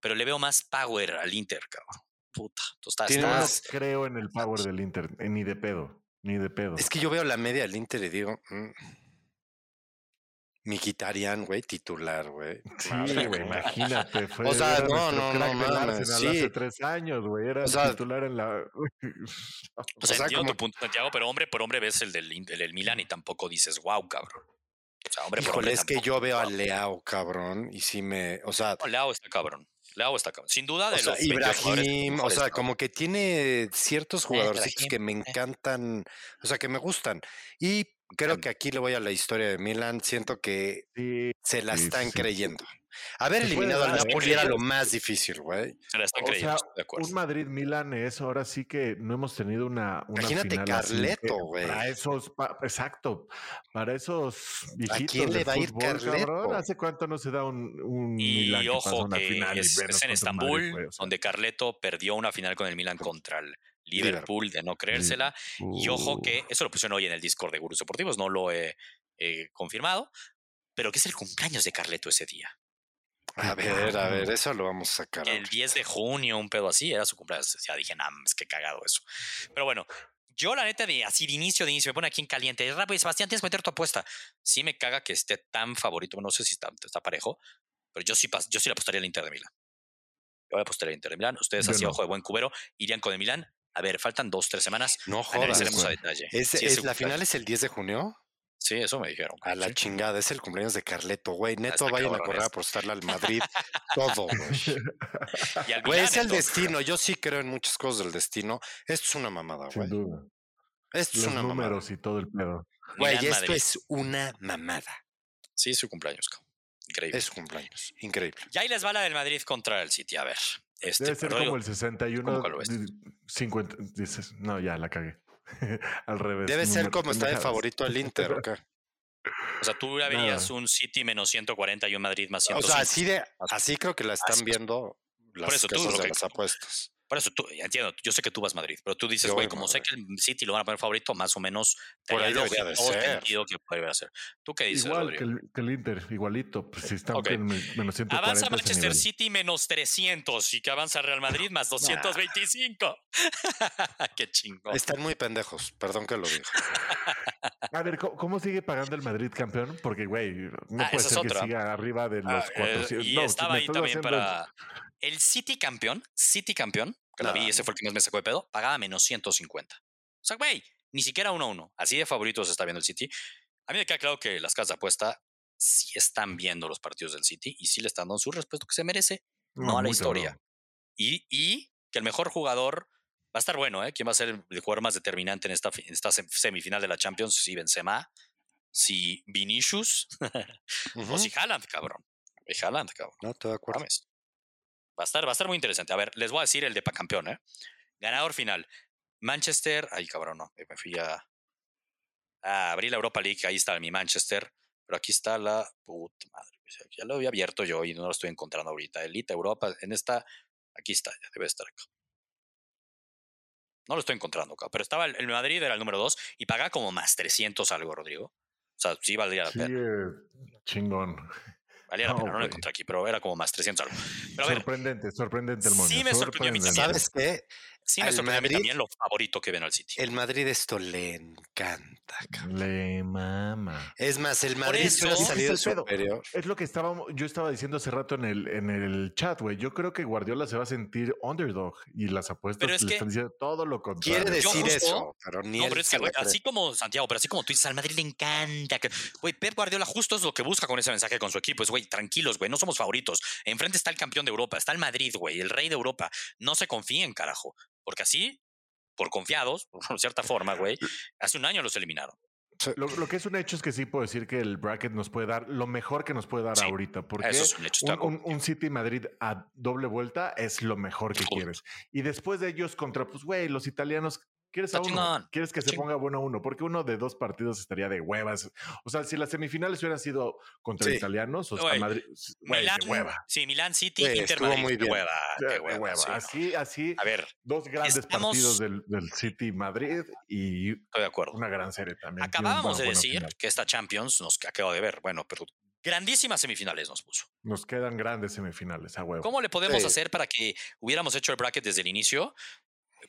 pero le veo más power al Inter, cabrón. Puta. Tú estás, No creo en el power del Inter, ni de pedo, ni de pedo. Es que yo veo la media del Inter y digo, mm, Miquitarian, güey, titular, güey. Sí, güey, imagínate. Fue, o sea, no, no, no, no, sí. Hace tres años, güey, era titular en la... o sea, entiendo tu punto, Santiago, pero hombre por hombre ves el del, del, Milan y tampoco dices, wow, cabrón. O sea, hombre por hombre es que yo veo a Leao, cabrón, y sí me, o sea... No, Leao está cabrón. Leao está cabrón. Sin duda de o los Ibrahim, o sea, como que tiene ciertos jugadorcitos que me encantan, o sea, que me gustan. Y creo que aquí le voy a la historia de Milan. Siento que se la están creyendo. Haber eliminado al Napoli era lo más difícil, güey. Se la están creyendo, de acuerdo. Un Madrid-Milan es ahora sí que no hemos tenido una. una Imagínate Carleto, güey. Para esos, exacto, para esos viejitos. ¿A quién le va a ir Carleto? ¿Hace cuánto no se da un. un y Milan ojo, que, final es, es en Estambul, donde Carleto perdió una final con el Milan contra el Liverpool de no creérsela. Y ojo que eso lo pusieron hoy en el Discord de Gurus Deportivos, no lo he confirmado, pero que es el cumpleaños de Carleto ese día. A ver, a ver, eso lo vamos a sacar. El 10 de junio, un pedo así, era su cumpleaños. Ya dije, nah, es que cagado eso. Pero bueno, yo la neta de así de inicio, de inicio, me pone aquí en caliente. Rápido, Sebastián, tienes que meter tu apuesta. Sí me caga que esté tan favorito, no sé si está, está parejo, pero yo sí, yo sí le apostaría al Inter de Milán. Yo voy a apostar al Inter de Milán. Ustedes así, ojo de buen cubero, irían con el Milán. A ver, faltan dos, tres semanas. No jodas. a detalle. ¿Es, ¿La final es el 10 de junio? Sí, eso me dijeron. A la chingada, es el cumpleaños de Carleto, güey. Neto, vayan a correr a apostarle al Madrid. todo, güey. Güey, es el destino. Yo sí creo en muchas cosas del destino. Esto es una mamada, güey. Sin duda. Esto es una números y todo el pedo. Güey, esto es una mamada. Sí, es su cumpleaños, Increíble. Es su cumpleaños. Increíble. Y ahí les va la del Madrid contra el City. A ver. Este, Debe ser como el 61. 50. no, ya la cagué. Al revés. Debe ser como está de favorito el Inter, ¿ok? O sea, tú verías un City menos 140 y un Madrid más 150. O sea, así, de, así creo que la están viendo las, Por eso, tú, de las apuestas. Por eso, tú, entiendo, yo sé que tú vas a Madrid, pero tú dices, güey, como sé que el City lo van a poner favorito, más o menos por ahí debería de ser. que puede ser. ¿Tú qué dices, Igual que el, que el, Inter, igualito, pues si está en menos 140. Avanza Manchester City menos 300 y que avanza Real Madrid más 225. qué chingón. Están muy pendejos, perdón que lo diga. a ver, ¿cómo, sigue pagando el Madrid campeón? Porque, güey, no ah, puede ser que siga arriba de los 400. Ah, y no, estaba ahí también para... El City campeón, City campeón, que la vi, ese fue el que más me sacó de pedo, pagaba menos 150. O sea, güey, ni siquiera 1 a 1. Así de favoritos está viendo el City. A mí me queda claro que las casas de apuesta sí están viendo los partidos del City y sí le están dando su respeto que se merece, no, a la historia. Y, y, que el mejor jugador va a estar bueno, ¿eh? ¿Quién va a ser el jugador más determinante en esta, en esta semifinal de la Champions? Si Benzema, si Vinicius o si Haaland, cabrón. Haaland, cabrón. No, te de acuerdo. Va a estar, va a estar muy interesante. A ver, les voy a decir el de campeón, ¿eh? Ganador final. Manchester. Ay, cabrón, no. Me fui a. a abrir la Europa League. Ahí está mi Manchester. Pero aquí está la. Puta madre. Ya lo había abierto yo y no lo estoy encontrando ahorita. Elite Europa. En esta. Aquí está. Ya debe estar acá. No lo estoy encontrando acá. Pero estaba el, Madrid, era el número 2 y pagaba como más 300 algo, Rodrigo. O sea, sí valdría la pena. Sí, chingón. Valía la pena, no lo encontré aquí, pero era como más 300 algo. sorprendente, sorprendente el mundo. Sí me sorprendió. ¿Sabes qué? Sí, me sorprende también lo favorito que ven al City. El Madrid esto le encanta. Le mama. Es más, el Madrid es, salido superior. Es lo que estábamos, yo estaba diciendo hace rato en el, en el chat, güey. Yo creo que Guardiola se va a sentir underdog y las apuestas le están diciendo todo lo contrario. Quiere decir eso, pero ni no, pero es que, así como Santiago, pero así como tú dices, al Madrid le encanta. Güey, Pep Guardiola justo es lo que busca con ese mensaje con su equipo. Es, güey, tranquilos, güey, no somos favoritos. Enfrente está el campeón de Europa, está el Madrid, güey, el rey de Europa. No se confíen, carajo. Porque así por confiados, por cierta forma, güey, hace un año los eliminaron. Lo, que es un hecho es que sí puedo decir que el bracket nos puede dar lo mejor que nos puede dar ahorita, porque un, un, City Madrid a doble vuelta es lo mejor que quieres. Y después de ellos contra, pues, güey, los italianos ¿Quieres a uno? ¿Quieres que se ponga bueno a uno? Porque uno de dos partidos estaría de huevas. O sea, si las semifinales hubieran sido contra italianos o sea, Madrid, Milán, hueva. Sí, Milán City, Inter Madrid, muy bien. hueva, qué hueva. así, así. A ver, dos grandes partidos del, del, City Madrid y estoy de acuerdo. una gran serie también. Acabábamos de decir que esta Champions nos acabo de ver, bueno, pero grandísimas semifinales nos puso. Nos quedan grandes semifinales, a huevo. ¿Cómo le podemos hacer para que hubiéramos hecho el bracket desde el inicio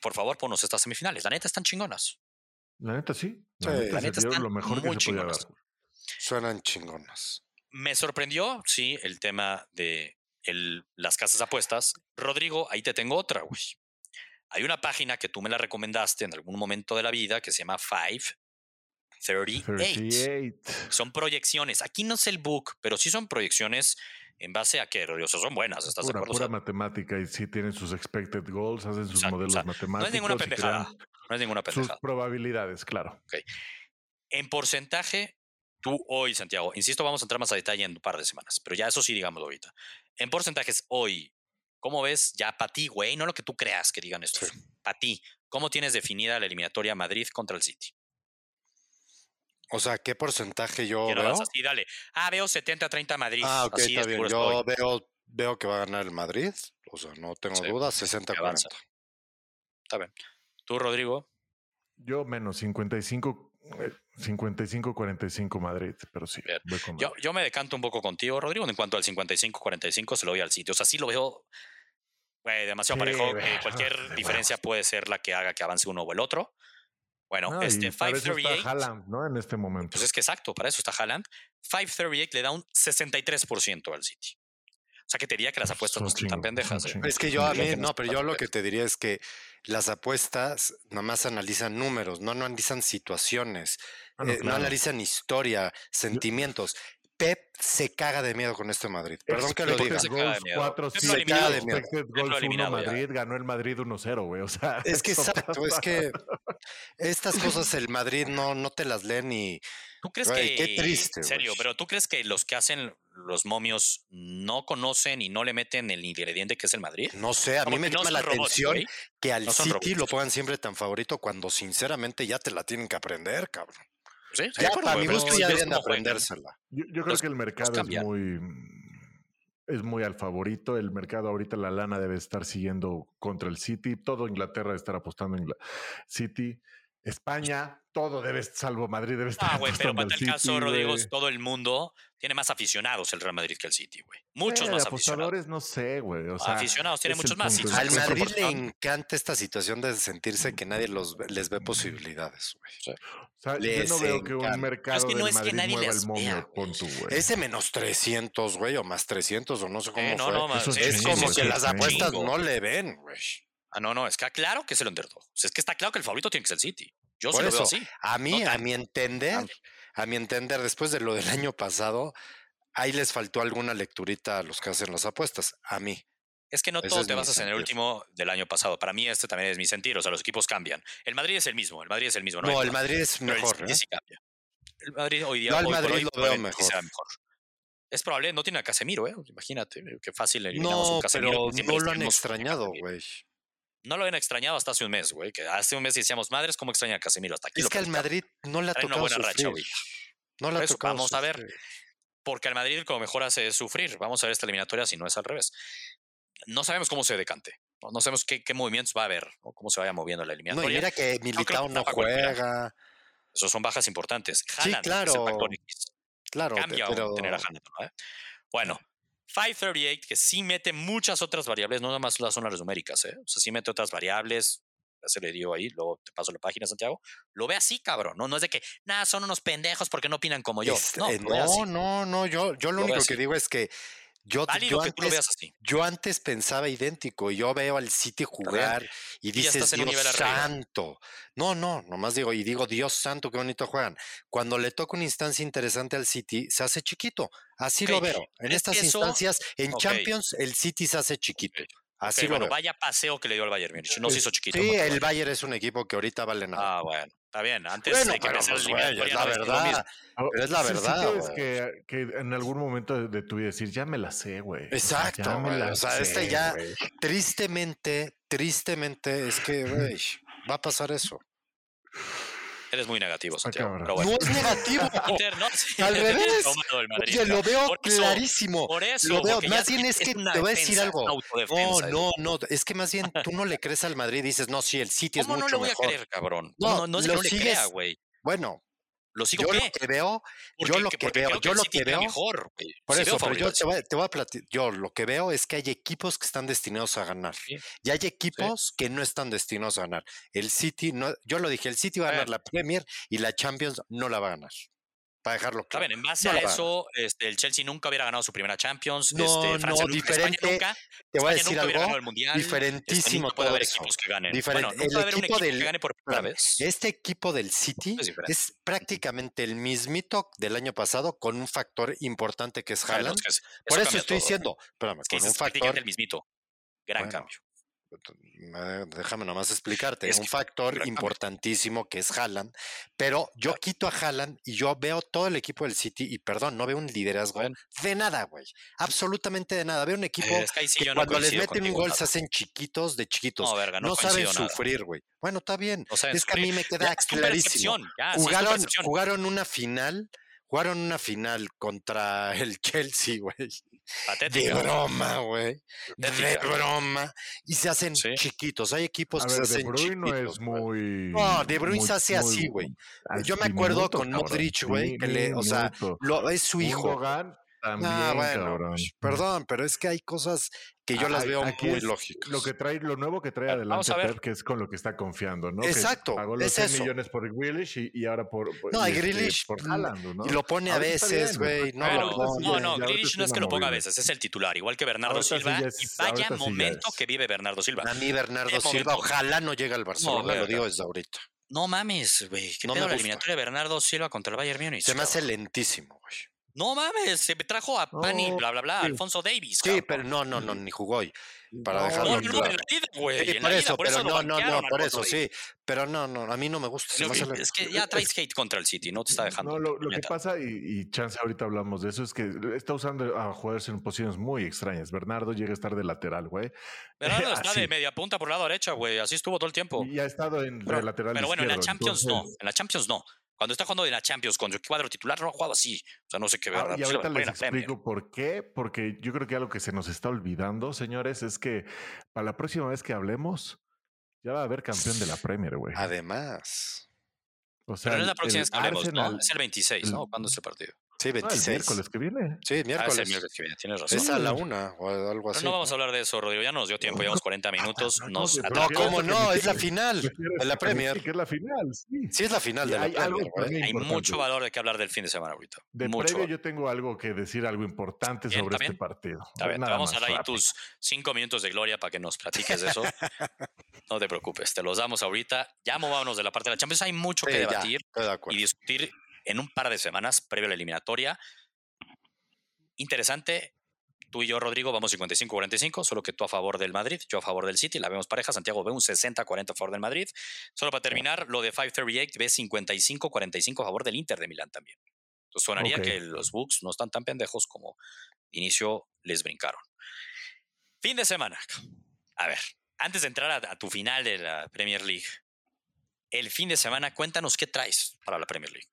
por favor, ponnos estas semifinales. La neta están chingonas. La neta sí. La, neta, están lo mejor muy chingonas. Suenan chingonas. Me sorprendió, sí, el tema de el, las casas apuestas. Rodrigo, ahí te tengo otra, güey. Hay una página que tú me la recomendaste en algún momento de la vida que se llama 538. Son proyecciones. Aquí no es el book, pero sí son proyecciones ¿En base a qué, O sea, son buenas, ¿estás pura, de acuerdo? Pura matemática y sí tienen sus expected goals, hacen sus modelos matemáticos. No es ninguna pendejada. No es ninguna pendejada. Sus probabilidades, claro. Okay. En porcentaje, tú hoy, Santiago, insisto, vamos a entrar más a detalle en un par de semanas, pero ya eso sí, digámoslo ahorita. En porcentajes, hoy, ¿cómo ves ya para ti, güey? No lo que tú creas que digan esto. Para ti, ¿cómo tienes definida la eliminatoria Madrid contra el City? O sea, ¿qué porcentaje yo veo? así, dale. Ah, veo 70-30 Madrid. Ah, ok, está bien. Yo veo, veo que va a ganar el Madrid. O sea, no tengo dudas, 60-40. Está bien. ¿Tú, Rodrigo? Yo menos 55. 55-45 Madrid, pero sí. Yo, yo, me decanto un poco contigo, Rodrigo, en cuanto al 55-45 se lo doy al sitio. O sea, sí lo veo demasiado parejo. cualquier diferencia puede ser la que haga que avance uno o el otro. Bueno, este 538. Haaland, ¿no? En este momento. Pues es que exacto, para eso está Haaland. 538 le da un 63% al City. O sea, que te diría que las apuestas no están tan pendejas. ¿eh? Es que yo a mí, no, pero yo lo que te diría es que las apuestas nomás analizan números, no analizan situaciones, ah, no, eh, analizan historia, sentimientos. Pep se caga de miedo con este Madrid. Perdón que lo diga. Se caga de miedo. 4, se caga de miedo. Goals 1 Madrid, ganó el Madrid 1-0, güey. O sea, es que exacto, es que estas cosas el Madrid no, no te las leen y. ¿Tú crees que. Qué triste. En serio, pero ¿tú crees que los que hacen los momios no conocen y no le meten el ingrediente que es el Madrid? No sé, a mí me llama la atención que al City lo pongan siempre tan favorito cuando sinceramente ya te la tienen que aprender, cabrón. Sí, ya, para mi gusto ya deben de aprendérsela. Yo, creo que el mercado es muy es muy al favorito. El mercado ahorita la lana debe estar siguiendo contra el City. Todo Inglaterra debe estar apostando en City. España, todo debe, salvo Madrid, debe estar. Ah, güey, pero para el caso, Rodrigo, todo el mundo tiene más aficionados el Real Madrid que el City, güey. Muchos eh, más apostadores, no sé, güey. O sea, aficionados tiene muchos más. Al Madrid le encanta esta situación de sentirse que nadie los les ve posibilidades, güey. O sea, yo no veo que un mercado es que no es Madrid que nadie mueva el momio con tu, güey. Ese menos 300, güey, o más 300, o no sé cómo eh, no, fue. No, es, es como que las apuestas no le ven, güey. Ah, no, no, es que claro que es el underdog. O sea, es que está claro que el favorito tiene que ser el City. Yo Por eso, así. A mí, a mi entender, a mi entender, después de lo del año pasado, ahí les faltó alguna lecturita a los que hacen las apuestas. A mí. Es que no todo te basas en el último del año pasado. Para mí este también es mi sentir. O sea, los equipos cambian. El Madrid es el mismo. El Madrid es el mismo. No, el Madrid es mejor. El, ¿eh? sí cambia. el Madrid hoy día. No, el Madrid lo veo mejor. Es probable, no tiene a Casemiro, ¿eh? Imagínate, qué fácil eliminamos no, a Casemiro. Pero no lo han extrañado, güey. No lo habían extrañado hasta hace un mes, güey. Que hace un mes decíamos, madres, ¿cómo extraña a Casemiro? Hasta aquí. Es que al Madrid no le ha tocado una buena racha, güey. No le ha tocado Vamos a ver. Porque al Madrid como mejor hace sufrir. Vamos a ver esta eliminatoria si no es al revés. No sabemos cómo se decante. No sabemos qué, qué movimientos va a haber, o cómo se vaya moviendo la eliminatoria. No, mira que Militao no, juega. Esos son bajas importantes. sí, claro. Claro, Cambia pero... tener a Haaland, ¿no? ¿eh? Bueno, 538, que sí mete muchas otras variables, no nada más las zonas numéricas, ¿eh? O sea, sí mete otras variables, se le dio ahí, luego te paso la página, Santiago, lo ve así, cabrón, no, no es de que, nada, son unos pendejos porque no opinan como yo. no, este, no, no, no, yo, yo lo, único que digo es que yo, yo, antes, pensaba idéntico. Yo veo al City jugar y dices, Dios santo. No, no, nomás digo, y digo, Dios santo, qué bonito juegan. Cuando le toca una instancia interesante al City, se hace chiquito. Así lo veo. En estas instancias, en Champions, el City se hace chiquito. Así bueno, vaya paseo que le dio al Bayern Múnich. No se hizo chiquito. Sí, el Bayern es un equipo que ahorita vale nada. Ah, bueno. Está bien, antes bueno, que pues, es la verdad. Pero es la verdad. Sí, que, que, en algún momento de tu vida decir, ya me la sé, güey. Exacto. O sea, este ya, tristemente, tristemente, es que, güey, va a pasar eso. Eres muy negativo, Santiago. No es negativo. Al revés. Oye, lo veo clarísimo. Por eso. Lo veo. Más bien es que te voy a decir algo. No, no, no. Es que más bien tú no le crees al Madrid y dices, no, sí, el City es mucho mejor. no le voy a creer, cabrón? No, no, es que no le crea, güey. Bueno, ¿Lo sigo yo lo que veo, yo lo que veo, yo lo que veo, mejor, por eso, pero yo te voy, te voy a platicar, yo lo que veo es que hay equipos que están destinados a ganar y hay equipos que no están destinados a ganar. El City, no, yo lo dije, el City va a ganar la Premier y la Champions no la va a ganar para dejarlo claro. en base a eso, este, el Chelsea nunca hubiera ganado su primera Champions. No, este, Francia no, diferente. nunca, te voy a decir algo. El mundial, diferentísimo este, puede haber equipos que ganen. Diferente. Bueno, el equipo, del, que gane por primera vez. Este equipo del City es, prácticamente el mismito del año pasado con un factor importante que es Haaland. por eso estoy diciendo, espérame, con un factor. el mismito. Gran cambio déjame nomás explicarte, es un factor importantísimo que es Haaland, pero yo quito a Haaland y yo veo todo el equipo del City y perdón, no veo un liderazgo de nada, güey, absolutamente de nada. Veo un equipo que, cuando les meten un gol se hacen chiquitos de chiquitos, no, saben sufrir, güey. Bueno, está bien, es que a mí me queda clarísimo. jugaron, jugaron una final Jugaron una final contra el Chelsea, güey. De broma, güey. De broma. Y se hacen chiquitos. Hay equipos que se hacen de Bruyne chiquitos. No, es muy, no, De Bruyne se hace así, güey. Yo me acuerdo con Modric, güey, que le, o sea, lo, es su hijo. También, ah, bueno, perdón, pero es que hay cosas que yo las veo muy lógicas. Lo que trae, lo nuevo que trae adelante Pep, que es con lo que está confiando, ¿no? Exacto. Que pagó los 100 millones por Grealish y, y ahora por. No, y este, Grealish. Por Haaland, ¿no? Y lo pone a veces, güey. No, no, no, no, Grealish no es que lo ponga a veces, es el titular, igual que Bernardo Silva. y vaya momento que vive Bernardo Silva. A mí, Bernardo Silva, ojalá no llegue al Barcelona, lo digo desde ahorita. No mames, güey. ¿Qué no pedo la eliminatoria de Bernardo Silva contra el Bayern Múnich? Se me hace lentísimo, güey. No mames, se me trajo a Pani, bla, bla, bla, Alfonso Davis. Sí, pero no, no, no, ni jugó hoy. Para dejarlo no, no, en la vida, güey. por eso, pero no, no, no, por eso, sí. Pero no, no, a mí no me gusta. es que ya traes hate contra el City, no te está dejando. No, lo, lo que pasa, y, y, chance ahorita hablamos de eso, es que está usando a jugadores en posiciones muy extrañas. Bernardo llega a estar de lateral, güey. Bernardo está de media punta por la lado derecha, güey. Así estuvo todo el tiempo. Y ha estado en pero, lateral Pero bueno, en la Champions no. En la Champions no. Cuando está jugando en la Champions con su cuadro titular, no ha jugado así. O sea, no sé qué ver. Ah, y ahorita les explico por qué. Porque yo creo que algo que se nos está olvidando, señores, es que para la próxima vez que hablemos, ya va a haber campeón de la Premier, güey. Además. O sea, Pero no es la próxima vez que hablemos, ¿no? Es el 26, ¿no? ¿Cuándo es el partido? Sí, 26. el miércoles que viene. Sí, miércoles. Ah, es el miércoles que viene, tienes razón. Es a la una o algo así. Pero no vamos a hablar de eso, Rodrigo. Ya nos dio tiempo, llevamos 40 minutos. Nos no, ¿cómo no? Es la final de la Premier. Sí, que es la final, sí. Sí, es la final de la Premier. Hay mucho valor de que hablar del fin de semana ahorita. De mucho previo yo tengo algo que decir, algo importante sobre este partido. A ver, vamos a dar ahí tus cinco minutos de gloria para que nos platiques de eso. no te preocupes, te los damos ahorita. Ya movámonos de la parte de la Champions. Hay mucho que debatir y discutir en un par de semanas previo a la eliminatoria interesante. Tú y yo, Rodrigo, vamos 55-45, solo que tú a favor del Madrid, yo a favor del City, la vemos pareja. Santiago ve un 60-40 a favor del Madrid. Solo para terminar, lo de 538 ve 55-45 a favor del Inter de Milán también. Entonces sonaría que los Bucks no están tan pendejos como inicio les brincaron. Fin de semana. A ver, antes de entrar a tu final de la Premier League, el fin de semana. Cuéntanos qué traes para la Premier League.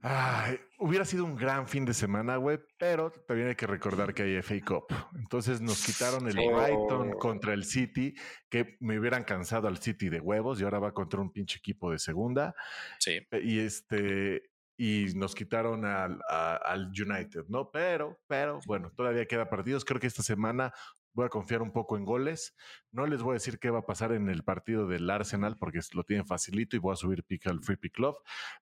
Ay, hubiera sido un gran fin de semana, güey, pero también hay que recordar que hay FA Cup. Entonces nos quitaron el Brighton contra el City, que me hubieran cansado al City de huevos y ahora va contra un pinche equipo de segunda. Sí. Y este, y nos quitaron al, al, United, ¿no? Pero, pero, bueno, todavía queda partidos. Creo que esta semana voy a confiar un poco en goles. No les voy a decir qué va a pasar en el partido del Arsenal porque lo tienen facilito y voy a subir pick al Free Pick Love.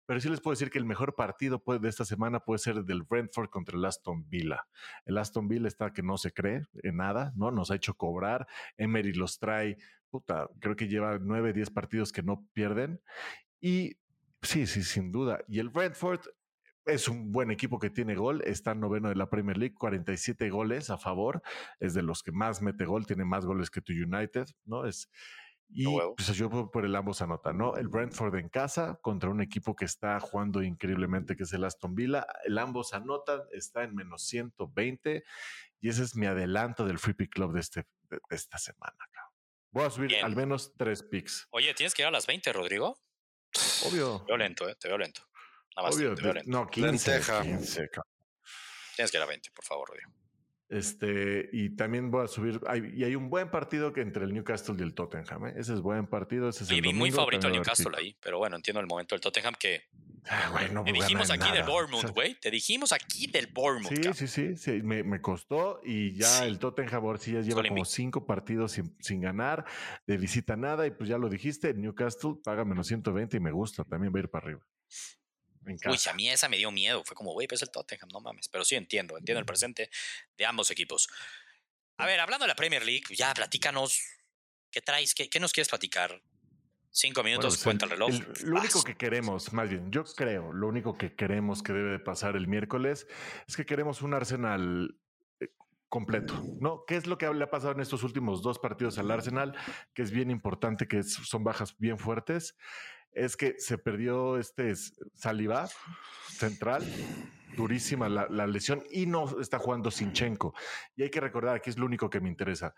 Pero sí les puedo decir que el mejor partido de esta semana puede ser el del Brentford contra el Aston Villa. El Aston Villa está que no se cree en nada, ¿no? Nos ha hecho cobrar. Emery los trae, puta, creo que lleva nueve, diez partidos que no pierden. Y sí, sí, sin duda. Y el Brentford es un buen equipo que tiene gol, está noveno de la Premier League, 47 goles a favor, es de los que más mete gol, tiene más goles que tu United, ¿no? Es, y pues yo por el ambos anota, ¿no? El Brentford en casa contra un equipo que está jugando increíblemente, que es el Aston Villa. El ambos anotan, está en menos 120 y ese es mi adelanto del Free Pick Club de, este, de, esta semana. Voy a subir al menos tres picks. Oye, ¿tienes que ir a las 20, Rodrigo? Obvio. Te veo lento, ¿eh? Te veo lento. Nada más Obvio, no, 15, 15, Tienes que ir a 20, por favor, Rodrigo. Este, y también voy a subir. Hay, y hay un buen partido que entre el Newcastle y el Tottenham. ¿eh? Ese es buen partido. Ese es y muy favorito el Newcastle ahí, pero bueno, entiendo el momento del Tottenham que. Ah, te pues, dijimos aquí del Bournemouth, güey. Te dijimos aquí del Bournemouth. Sí, sí, sí, sí. Me, me, costó y ya el Tottenham ahora sí ya lleva como cinco partidos sin, sin, ganar, de visita nada. Y pues ya lo dijiste, el Newcastle paga menos 120 y me gusta. También va a ir para arriba. Uy, a mí esa me dio miedo. Fue como, güey, pues el Tottenham, no mames. Pero sí entiendo, entiendo el presente de ambos equipos. A ver, hablando de la Premier League, ya platícanos. ¿Qué traes? ¿Qué, qué nos quieres platicar? Cinco minutos, cuenta el reloj. lo único que queremos, más bien, yo creo, lo único que queremos que debe de pasar el miércoles es que queremos un Arsenal eh, completo, ¿no? ¿Qué es lo que le ha pasado en estos últimos dos partidos al Arsenal? Que es bien importante, que son bajas bien fuertes es que se perdió este Saliba central durísima la, lesión y no está jugando Sinchenko. Y hay que recordar, aquí es lo único que me interesa.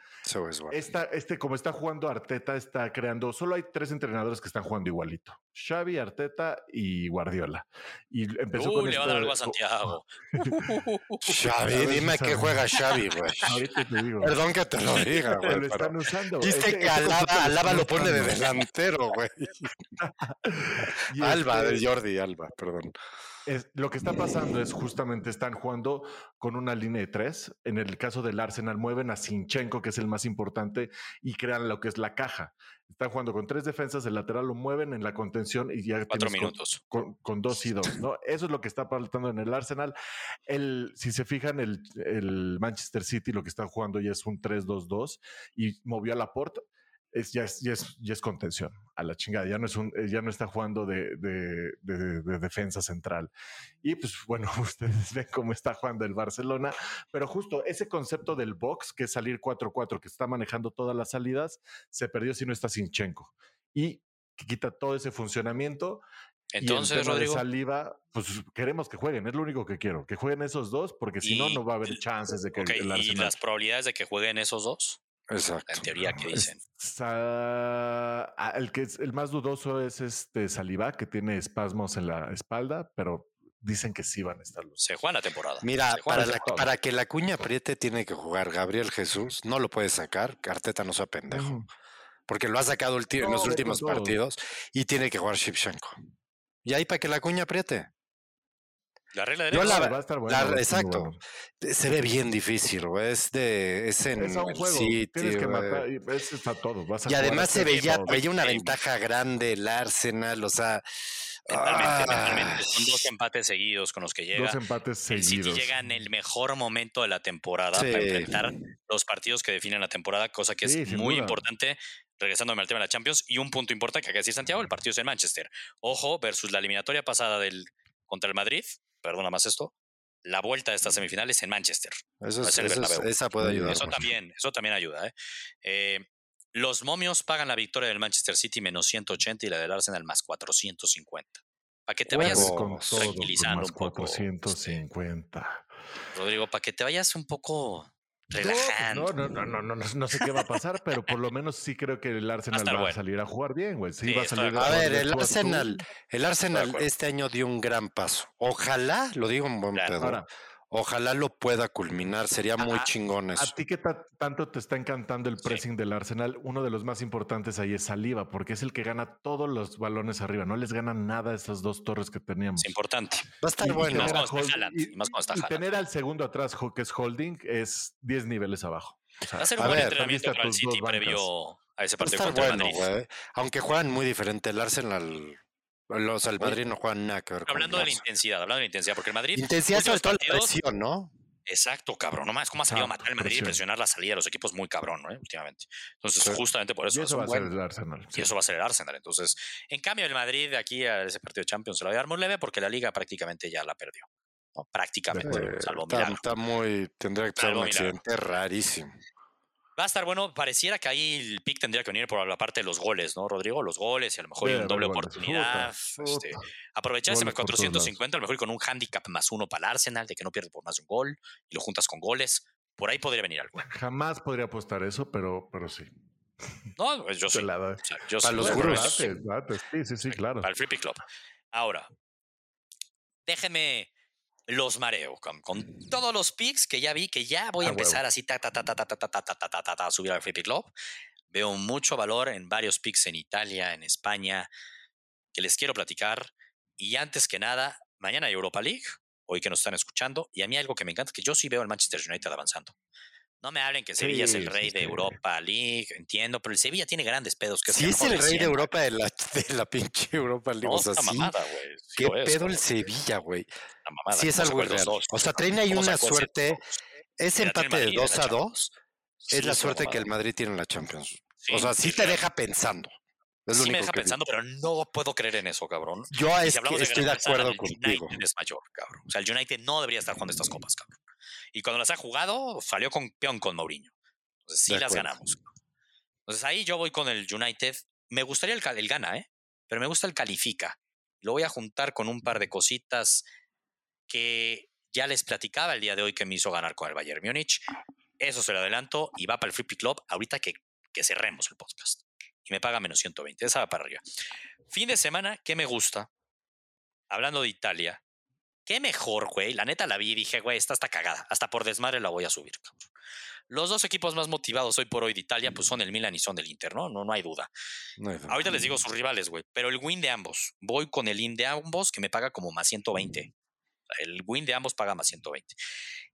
este, como está jugando Arteta, está creando, solo hay tres entrenadores que están jugando igualito. Xavi, Arteta y Guardiola. Y empezó con le va a dar algo a Santiago. Xavi, dime qué juega Xavi, güey. Perdón que te lo diga, güey. Lo están usando. Dice que Alaba, Alaba lo pone de delantero, güey. Alba, de este Jordi Alba, perdón lo que está pasando es justamente están jugando con una línea de tres. En el caso del Arsenal mueven a Sinchenko, que es el más importante, y crean lo que es la caja. Están jugando con tres defensas, el lateral lo mueven en la contención y ya cuatro minutos con, dos y dos. ¿no? Eso es lo que está pasando en el Arsenal. El, si se fijan, el, el Manchester City lo que está jugando ya es un 3-2-2 y movió a Laporte es, ya, es, ya, es, ya es contención a la chingada. Ya no, es un, eh, ya no está jugando de, de, de, defensa central. Y pues bueno, ustedes ven cómo está jugando el Barcelona. Pero justo ese concepto del box, que es salir 4-4, que está manejando todas las salidas, se perdió si no está Sinchenko. Y quita todo ese funcionamiento. Entonces, Rodrigo. De saliva, pues queremos que jueguen, es lo único que quiero, que jueguen esos dos, porque si no, no va a haber chances de que el Arsenal... ¿Y las probabilidades de que jueguen esos dos? Exacto. En teoría, ¿qué dicen? Ah, el que es el más dudoso es este Saliba, que tiene espasmos en la espalda, pero dicen que sí van a estar los. Se juega la temporada. Mira, para, para, que la cuña apriete tiene que jugar Gabriel Jesús, no lo puede sacar, Carteta no sea pendejo. Porque lo ha sacado en los últimos partidos y tiene que jugar Shipchenko. Y ahí para que la cuña apriete. La regla de Yo la, va a estar bueno, Exacto. Se ve bien difícil, güey. Es de. Es en es un juego. Tienes que matar. Y está todo. y además se veía, veía una ventaja grande el Arsenal. O sea. Mentalmente, Son dos empates seguidos con los que llega. Dos empates seguidos. El City llega en el mejor momento de la temporada para enfrentar los partidos que definen la temporada, cosa que es muy importante regresándome al tema de la Champions. Y un punto importante que hay que decir, Santiago, el partido es en Manchester. Ojo, versus la eliminatoria pasada del, contra el Madrid, perdona más esto, la vuelta de estas semifinales en Manchester. Eso, esa puede ayudar. Eso también, eso también ayuda. ¿eh? Eh, los momios pagan la victoria del Manchester City menos 180 y la del Arsenal más 450. Para que te vayas tranquilizando un poco. 450. Rodrigo, para que te vayas un poco pues no, no, no, no, no, no, sé qué va a pasar, pero por lo menos sí creo que el Arsenal va a, salir a jugar bien, güey. Sí, va a salir a, ver, el Arsenal, el Arsenal este año dio un gran paso. Ojalá, lo digo un buen pedo. Ojalá lo pueda culminar, sería muy chingón eso. A ti que tanto te está encantando el pressing del Arsenal, uno de los más importantes ahí es Saliva, porque es el que gana todos los balones arriba, no les ganan nada a esas dos torres que teníamos. Es importante. Va a estar bueno. y, tener al segundo atrás, que es Holding, es 10 niveles abajo. Va a ser un buen entrenamiento para el City previo a ese partido contra el Madrid. Aunque juegan muy diferente. El Arsenal los, el Madrid no juegan nada que ver Hablando de la intensidad, hablando de la intensidad, porque el Madrid. Intensidad sobre todo la presión, ¿no? Exacto, cabrón. Nomás cómo ha salido a matar el Madrid y presionar la salida de los equipos muy cabrón, ¿no? Últimamente. Entonces, justamente por eso. Y eso va a ser el Arsenal. Y eso va a ser el Arsenal. Entonces, en cambio, el Madrid de aquí a ese partido de Champions se lo va a dar muy leve porque la liga prácticamente ya la perdió. Prácticamente. salvo está, está, muy. Tendría que ser un accidente rarísimo. Va a estar bueno, pareciera que ahí el pick tendría que venir por la parte de los goles, ¿no, Rodrigo? Los goles y a lo mejor una doble oportunidad. Este, aprovechar ese 450, a lo mejor con un handicap más uno para el Arsenal, de que no pierde por más de un gol y lo juntas con goles. Por ahí podría venir algo. Jamás podría apostar eso, pero, pero sí. No, pues yo sí. para los gurús. Sí, sí, sí, claro. Para el Free Pick Club. Ahora, déjenme los mareo con, todos los picks que ya vi, que ya voy a empezar así ta, ta, ta, ta, ta, ta, ta, ta, ta, ta, a subir al Free Pick Club. Veo mucho valor en varios picks en Italia, en España, que les quiero platicar. Y antes que nada, mañana hay Europa League, hoy que nos están escuchando, y a mí algo que me encanta es que yo sí veo el Manchester United avanzando. No me hablen que Sevilla es el rey de Europa League, entiendo, pero el Sevilla tiene grandes pedos. Que sí, es el rey de Europa de la, de la pinche Europa League. No, o sea, mamada, güey. Qué pedo el Sevilla, güey. Sí, es algo real. o sea, traen ahí una suerte. Ese empate de 2 a 2 es la suerte que el Madrid tiene en la Champions. o sea, sí te deja pensando. sí me deja pensando, pero no puedo creer en eso, cabrón. Yo estoy de acuerdo contigo. El United es mayor, cabrón. O sea, el United no debería estar jugando estas copas, cabrón. Y cuando las ha jugado, salió campeón con Mourinho. Entonces sí las ganamos. Entonces ahí yo voy con el United. Me gustaría el, el gana, ¿eh? Pero me gusta el califica. Lo voy a juntar con un par de cositas que ya les platicaba el día de hoy que me hizo ganar con el Bayern Múnich. Eso se lo adelanto y va para el Free Pick Club ahorita que, que cerremos el podcast. Y me paga menos 120. Esa va para arriba. Fin de semana, ¿qué me gusta? Hablando de Italia, Qué mejor, güey. La neta la vi y dije, güey, esta está cagada. Hasta por desmadre la voy a subir, cabrón. Los dos equipos más motivados hoy por hoy de Italia, pues son el Milan y son el Inter, ¿no? No, no hay duda. Ahorita les digo sus rivales, güey. Pero el win de ambos. Voy con el in de ambos que me paga como más 120. El win de ambos paga más 120.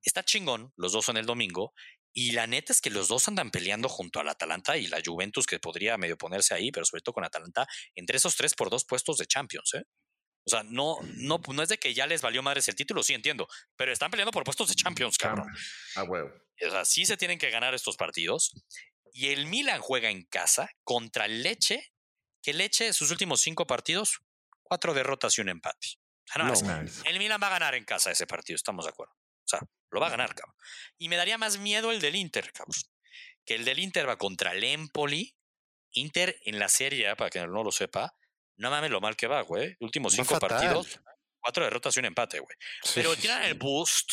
Está chingón, los dos son el domingo. Y la neta es que los dos andan peleando junto al Atalanta y la Juventus, que podría medio ponerse ahí, pero sobre todo con Atalanta, entre esos tres por dos puestos de Champions, ¿eh? O sea, no, no, no es de que ya les valió madres el título, sí entiendo, pero están peleando por puestos de Champions, cabrón. Ah, huevo. O sea, sí se tienen que ganar estos partidos. Y el Milan juega en casa contra el Leche, que Leche, sus últimos cinco partidos, cuatro derrotas y un empate. O sea, no, El Milan va a ganar en casa ese partido, estamos de acuerdo. O sea, lo va a ganar, cabrón. Y me daría más miedo el del Inter, cabrón. Que el del Inter va contra el Empoli. Inter en la serie, para que no lo sepa, no mames lo mal que va, güey. Últimos cinco partidos, cuatro derrotas y un empate, güey. Pero tienen el boost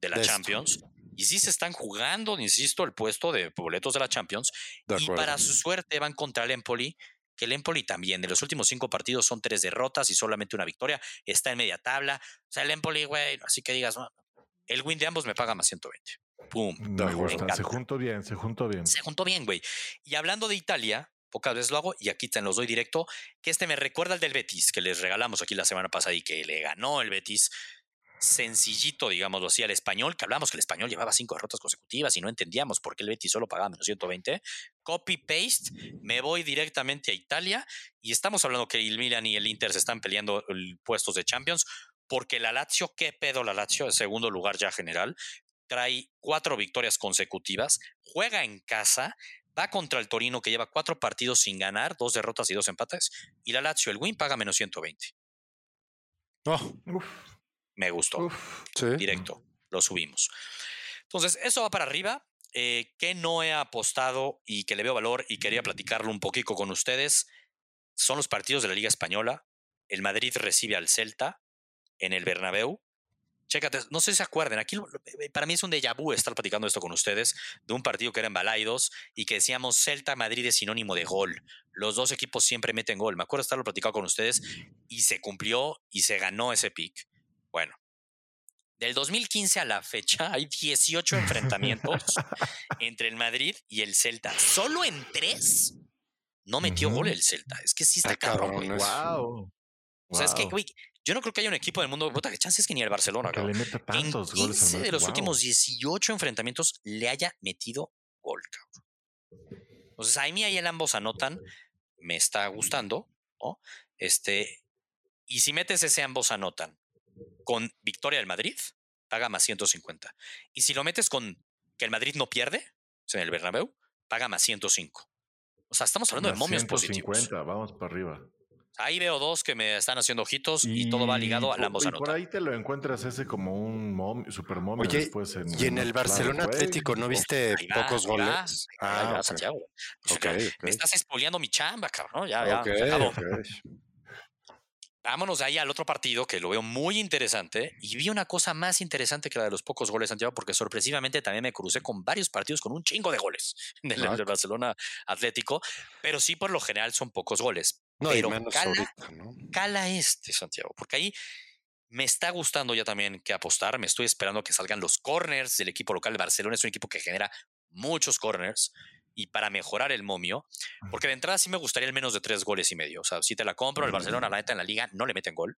de la Champions. Y sí se están jugando, insisto, el puesto de boletos de la Champions. y para su suerte van contra el Empoli, que el Empoli también, de los últimos cinco partidos son tres derrotas y solamente una victoria. Está en media tabla. O sea, el Empoli, güey, así que digas, el win de ambos me paga más 120. Pum. se juntó bien, se juntó bien. Se juntó bien, güey. Y hablando de Italia, pocas veces lo hago y aquí te los doy directo, que este me recuerda al del Betis, que les regalamos aquí la semana pasada y que le ganó el Betis sencillito, digámoslo así, al español, que hablamos que el español llevaba cinco derrotas consecutivas y no entendíamos por qué el Betis solo pagaba menos 120. Copy-paste, me voy directamente a Italia y estamos hablando que el Milan y el Inter se están peleando puestos de Champions porque la Lazio, ¿qué pedo la Lazio? En segundo lugar ya general, trae cuatro victorias consecutivas, juega en casa, Va contra el Torino que lleva cuatro partidos sin ganar, dos derrotas y dos empates. Y la Lazio, el win, paga menos 120. Me gustó. Directo. Lo subimos. Entonces, eso va para arriba. Eh, que no he apostado y que le veo valor y quería platicarlo un poquito con ustedes son los partidos de la Liga Española. El Madrid recibe al Celta en el Bernabéu Chécate, no sé si se acuerdan, aquí eh, para mí es un déjà vu estar platicando esto con ustedes, de un partido que era en Balaidos y que decíamos Celta Madrid es sinónimo de gol. Los dos equipos siempre meten gol. Me acuerdo estarlo platicando con ustedes y se cumplió y se ganó ese pick. Bueno, del 2015 a la fecha hay 18 enfrentamientos entre el Madrid y el Celta. Solo en tres no metió gol el Celta. Es que sí está cabrón. Wow. O sea, es que, güey, yo no creo que haya un equipo del mundo, puta, que chance es que ni el Barcelona, que le meta tantos en 15 de los últimos 18 enfrentamientos le haya metido gol, cabrón. Entonces, a mí ahí el ambos anotan, me está gustando, ¿no? Este, y si metes ese ambos anotan con victoria del Madrid, paga más 150. Y si lo metes con que el Madrid no pierde, en el Bernabéu, paga más 105. O sea, estamos hablando de momios 150, positivos. vamos para arriba. Ahí veo dos que me están haciendo ojitos y, todo va ligado al ambos anotan. Por ahí te lo encuentras ese como un mom, super momio después en, Y en el Barcelona Atlético, ¿no viste pocos goles? ah, Santiago. Me estás espoleando mi chamba, cabrón. Ya, ya. Vámonos de ahí al otro partido que lo veo muy interesante y vi una cosa más interesante que la de los pocos goles, Santiago, porque sorpresivamente también me crucé con varios partidos con un chingo de goles del, Barcelona Atlético, pero sí por lo general son pocos goles. No, pero cala, cala este, Santiago, porque ahí me está gustando ya también que apostar, me estoy esperando que salgan los corners del equipo local. Barcelona es un equipo que genera muchos corners y para mejorar el momio, porque de entrada sí me gustaría el menos de tres goles y medio. O sea, si te la compro, el Barcelona, la neta, en la liga no le meten gol.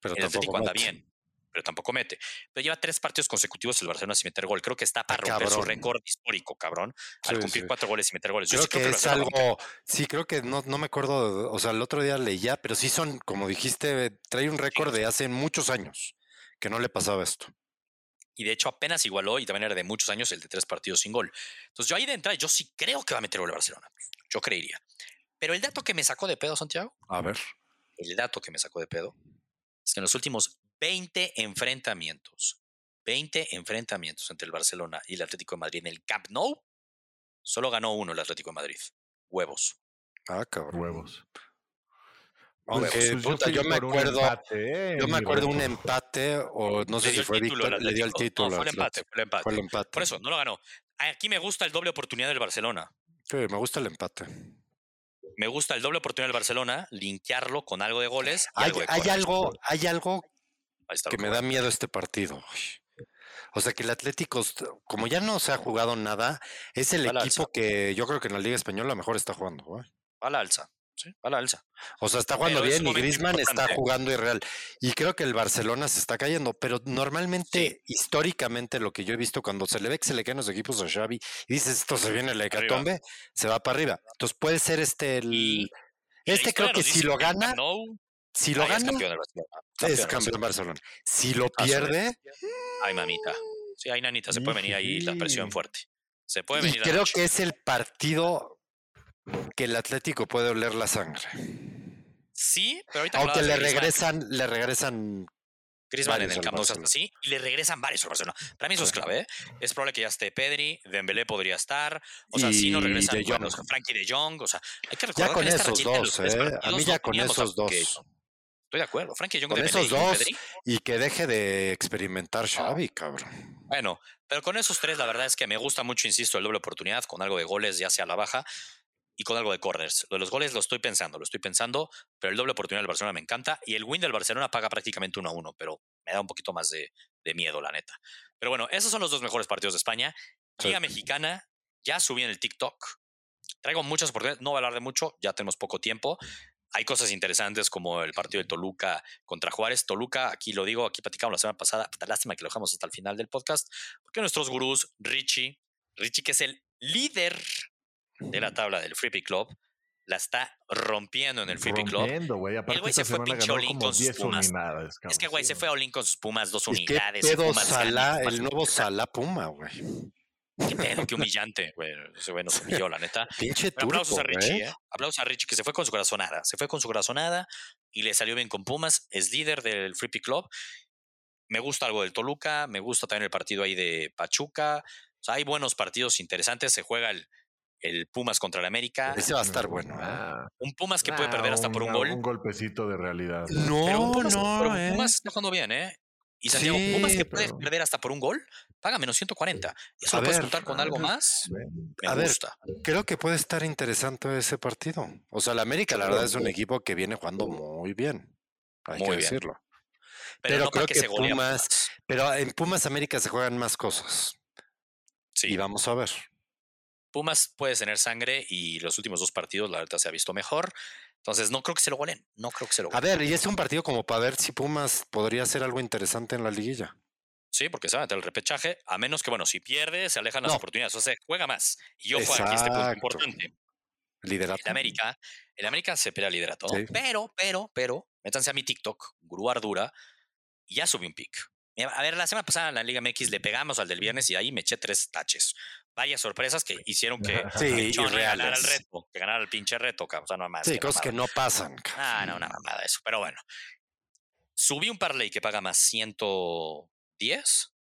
Pero el Atlético anda bien, pero tampoco mete. Pero lleva tres partidos consecutivos el Barcelona sin meter gol. Creo que está para romper su récord histórico, cabrón, al cumplir cuatro goles y meter goles. Yo creo que, es algo, sí, creo que no, no me acuerdo, o sea, el otro día leía, pero sí son, como dijiste, trae un récord de hace muchos años que no le pasaba esto y de hecho apenas igualó y también era de muchos años el de tres partidos sin gol. Entonces yo ahí de entrada, yo sí creo que va a meter gol el Barcelona. Yo creería. Pero el dato que me sacó de pedo, Santiago. A ver. El dato que me sacó de pedo es que en los últimos 20 enfrentamientos, 20 enfrentamientos entre el Barcelona y el Atlético de Madrid en el Camp Nou, solo ganó uno el Atlético de Madrid. Huevos. Ah, cabrón. Huevos. Aunque, pues yo, me acuerdo, ¿eh? yo me acuerdo un empate o no sé si fue Víctor, le dio el título. fue el empate, fue el empate. Fue el empate. Por eso, no lo ganó. Aquí me gusta el doble oportunidad del Barcelona. Sí, me gusta el empate. Me gusta el doble oportunidad del Barcelona, linkearlo con algo de goles. hay, algo, hay algo, hay algo que me da miedo este partido. O sea que el Atlético, como ya no se ha jugado nada, es el equipo que yo creo que en la Liga Española mejor está jugando. A la alza a la alza. O sea, está jugando bien y Griezmann está jugando irreal. Y creo que el Barcelona se está cayendo, pero normalmente, históricamente, lo que yo he visto cuando se le ve que se le caen los equipos a Xavi y dices, esto se viene la hecatombe, se va para arriba. Entonces puede ser este el... este creo que si lo gana... Si lo gana, es campeón, de Barcelona. Si lo pierde... Ay, mamita. Sí, hay nanita, se puede venir ahí la presión fuerte. Se puede venir. Y creo que es el partido que el Atlético puede oler la sangre. Sí, pero ahorita aunque le regresan, le regresan Griezmann en el campo sí, y le regresan varios a Barcelona. Para mí eso es clave. ¿eh? Es probable que ya esté Pedri, Dembélé podría estar. O sea, si no regresan de bueno, Frankie de Jong. O sea, hay que recordar ya con esos dos, ¿eh? A mí ya con esos dos. Estoy de acuerdo. Frankie de Jong, con esos dos y que deje de experimentar Xavi, cabrón. Bueno, pero con esos tres, la verdad es que me gusta mucho, insisto, el doble oportunidad con algo de goles ya sea a la baja y con algo de corners. Lo de los goles lo estoy pensando, lo estoy pensando, pero el doble oportunidad del Barcelona me encanta y el win del Barcelona paga prácticamente uno a uno, pero me da un poquito más de, miedo, la neta. Pero bueno, esos son los dos mejores partidos de España. Liga Mexicana, ya subí en el TikTok. Traigo muchas oportunidades, no voy a hablar de mucho, ya tenemos poco tiempo. Hay cosas interesantes como el partido de Toluca contra Juárez. Toluca, aquí lo digo, aquí platicamos la semana pasada. Lástima que lo dejamos hasta el final del podcast, porque nuestros gurús, Richie, Richie que es el líder de la tabla del Free Club la está rompiendo en el Free Club. el güey se fue pinche Olin con sus Pumas. es que, güey, se fue Olin con sus Pumas, dos unidades. ¿Qué pedo Sala, el nuevo Sala Puma, güey. Qué pedo, qué humillante, güey. Ese güey nos humilló, la neta. Pinche aplausos a Richie, ¿eh? Aplausos a Richie, que se fue con su corazonada. Se fue con su corazonada y le salió bien con Pumas. Es líder del Free Club. Me gusta algo del Toluca. Me gusta también el partido ahí de Pachuca. O sea, hay buenos partidos interesantes. Se juega el, el Pumas contra el América. Ese va a estar bueno. ¿eh? Ah, un Pumas que puede perder hasta por un gol. Un golpecito de realidad. No, Pumas, no. Pero eh. Pumas está jugando bien, ¿eh? Y Santiago, Pumas que puede perder hasta por un gol, paga menos 140. Eso lo puedes juntar con algo más. Me a gusta. creo que puede estar interesante ese partido. O sea, el América, la verdad, es un equipo que viene jugando muy bien. Hay que decirlo. Pero, creo que, Pumas. Pero en Pumas América se juegan más cosas. Sí. Y vamos a ver. Pumas puede tener sangre y los últimos dos partidos, la verdad, se ha visto mejor. Entonces, no creo que se lo golen. No creo que se lo A ver, y es un partido como para ver si Pumas podría hacer algo interesante en la liguilla. Sí, porque se va a meter el repechaje, a menos que, bueno, si pierde, se alejan las oportunidades. O sea, juega más. Y yo juego aquí este punto importante. Liderato. El América, el América se pelea liderato. Pero, pero, pero, métanse a mi TikTok, Guru Ardura, y ya subí un pick. A ver, la semana pasada en la Liga MX le pegamos al del viernes y ahí me eché tres taches. Vaya sorpresas que hicieron que sí, ganara el reto, que ganara el pinche reto, O sea, no más. Sí, cosas que no pasan. Ah, no, una mamada eso. Pero bueno. Subí un parlay que paga más 110.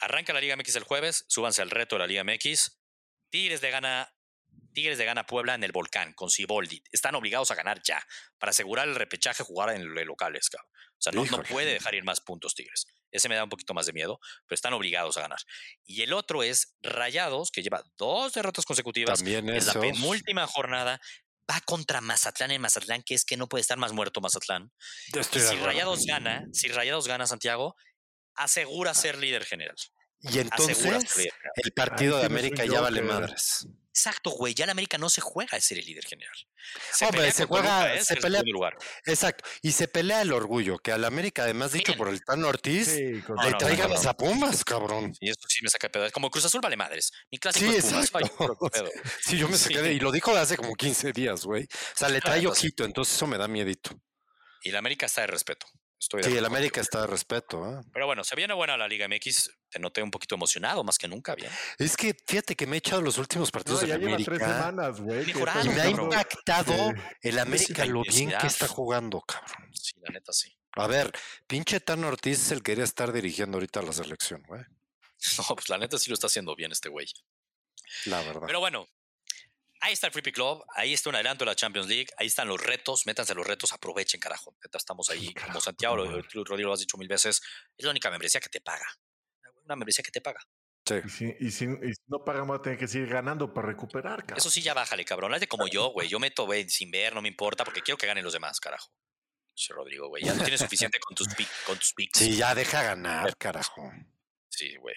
Arranca la Liga MX el jueves, súbanse al reto de la Liga MX. Tigres de gana Tigres de gana Puebla en el Volcán con Ciboldi. Están obligados a ganar ya para asegurar el repechaje jugar en locales, cabrón. O sea, no, no, puede dejar ir más puntos Tigres. Ese me da un poquito más de miedo, pero están obligados a ganar. Y el otro es Rayados, que lleva dos derrotas consecutivas. También es la penúltima jornada. Va contra Mazatlán en Mazatlán, que es que no puede estar más muerto Mazatlán. Y si Rayados gana, si Rayados gana Santiago, asegura ser líder general. Y entonces el partido de América ya vale madres. Exacto, güey. Ya el América no se juega a ser el líder general. Se Hombre, se juega, se pelea. Lugar. Exacto. Y se pelea el orgullo, que al América, además dicho por el Tan Ortiz, le traigan las Pumas, cabrón. Y esto sí me saca pedo. Es como Cruz Azul vale madres. Mi clásico sí, Pumas. sí, yo me saqué de, y lo dijo hace como 15 días, güey. O sea, le trae ojito, entonces eso me da miedito. Y la América está de respeto sí, el América está de respeto. ¿eh? Pero bueno, se viene buena la Liga MX. Te noté un poquito emocionado, más que nunca, bien. Es que fíjate que me he echado los últimos partidos de América. Tres semanas, güey. Y me ha impactado el América lo bien que está jugando, cabrón. Sí, la neta sí. A ver, pinche Tan Ortiz es el que quería estar dirigiendo ahorita la selección, güey. No, pues la neta sí lo está haciendo bien este güey. La verdad. Pero bueno, Ahí está el Free Pick Club, ahí está un adelanto de la Champions League, ahí están los retos, métanse los retos, aprovechen, carajo. Estamos ahí, como Santiago, Rodrigo lo has dicho mil veces, es la única membresía que te paga. Una membresía que te paga. Sí. Y, si, no pagamos, tener que seguir ganando para recuperar, cabrón. Eso sí, ya bájale, cabrón. Hazte como yo, güey. Yo meto, güey, sin ver, no me importa, porque quiero que ganen los demás, carajo. Sí, Rodrigo, güey. Ya no tienes suficiente con tus, con tus picks. Sí, ya deja ganar, carajo. Sí, güey.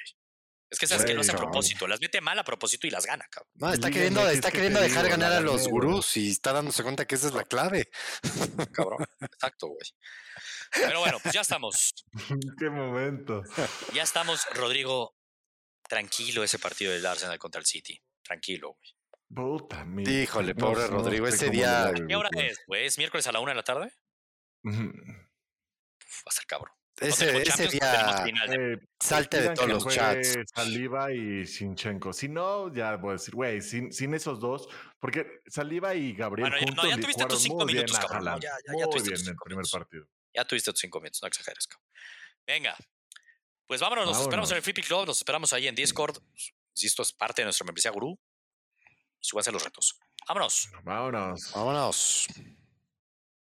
Es que sabes que no es a propósito, las mete mal a propósito y las gana, cabrón. No, está queriendo, está queriendo dejar ganar a los gurús y está dándose cuenta que esa es la clave. Cabrón, exacto, güey. Pero bueno, pues ya estamos. Qué momento. Ya estamos, Rodrigo. Tranquilo ese partido del Arsenal contra el City. Tranquilo, güey. Puta Híjole, pobre Rodrigo, ese día. ¿Qué hora es, güey? ¿Es miércoles a la una de la tarde? va a ser cabrón. Ese, ese día eh, salte de todos los chats. Saliva y Sinchenko. Si no, ya voy a decir, güey, sin, sin esos dos, porque Saliva y Gabriel bueno, juntos no, ya tuviste tus cinco minutos, cabrón. ya, ya, ya muy bien en el primer partido. Ya tuviste tus cinco minutos, no exageres, cabrón. Venga, pues vámonos, nos esperamos en el Free Pick Club, nos esperamos ahí en Discord. Si esto es parte de nuestra membresía gurú, y súbanse los retos. Vámonos. Vámonos. Vámonos.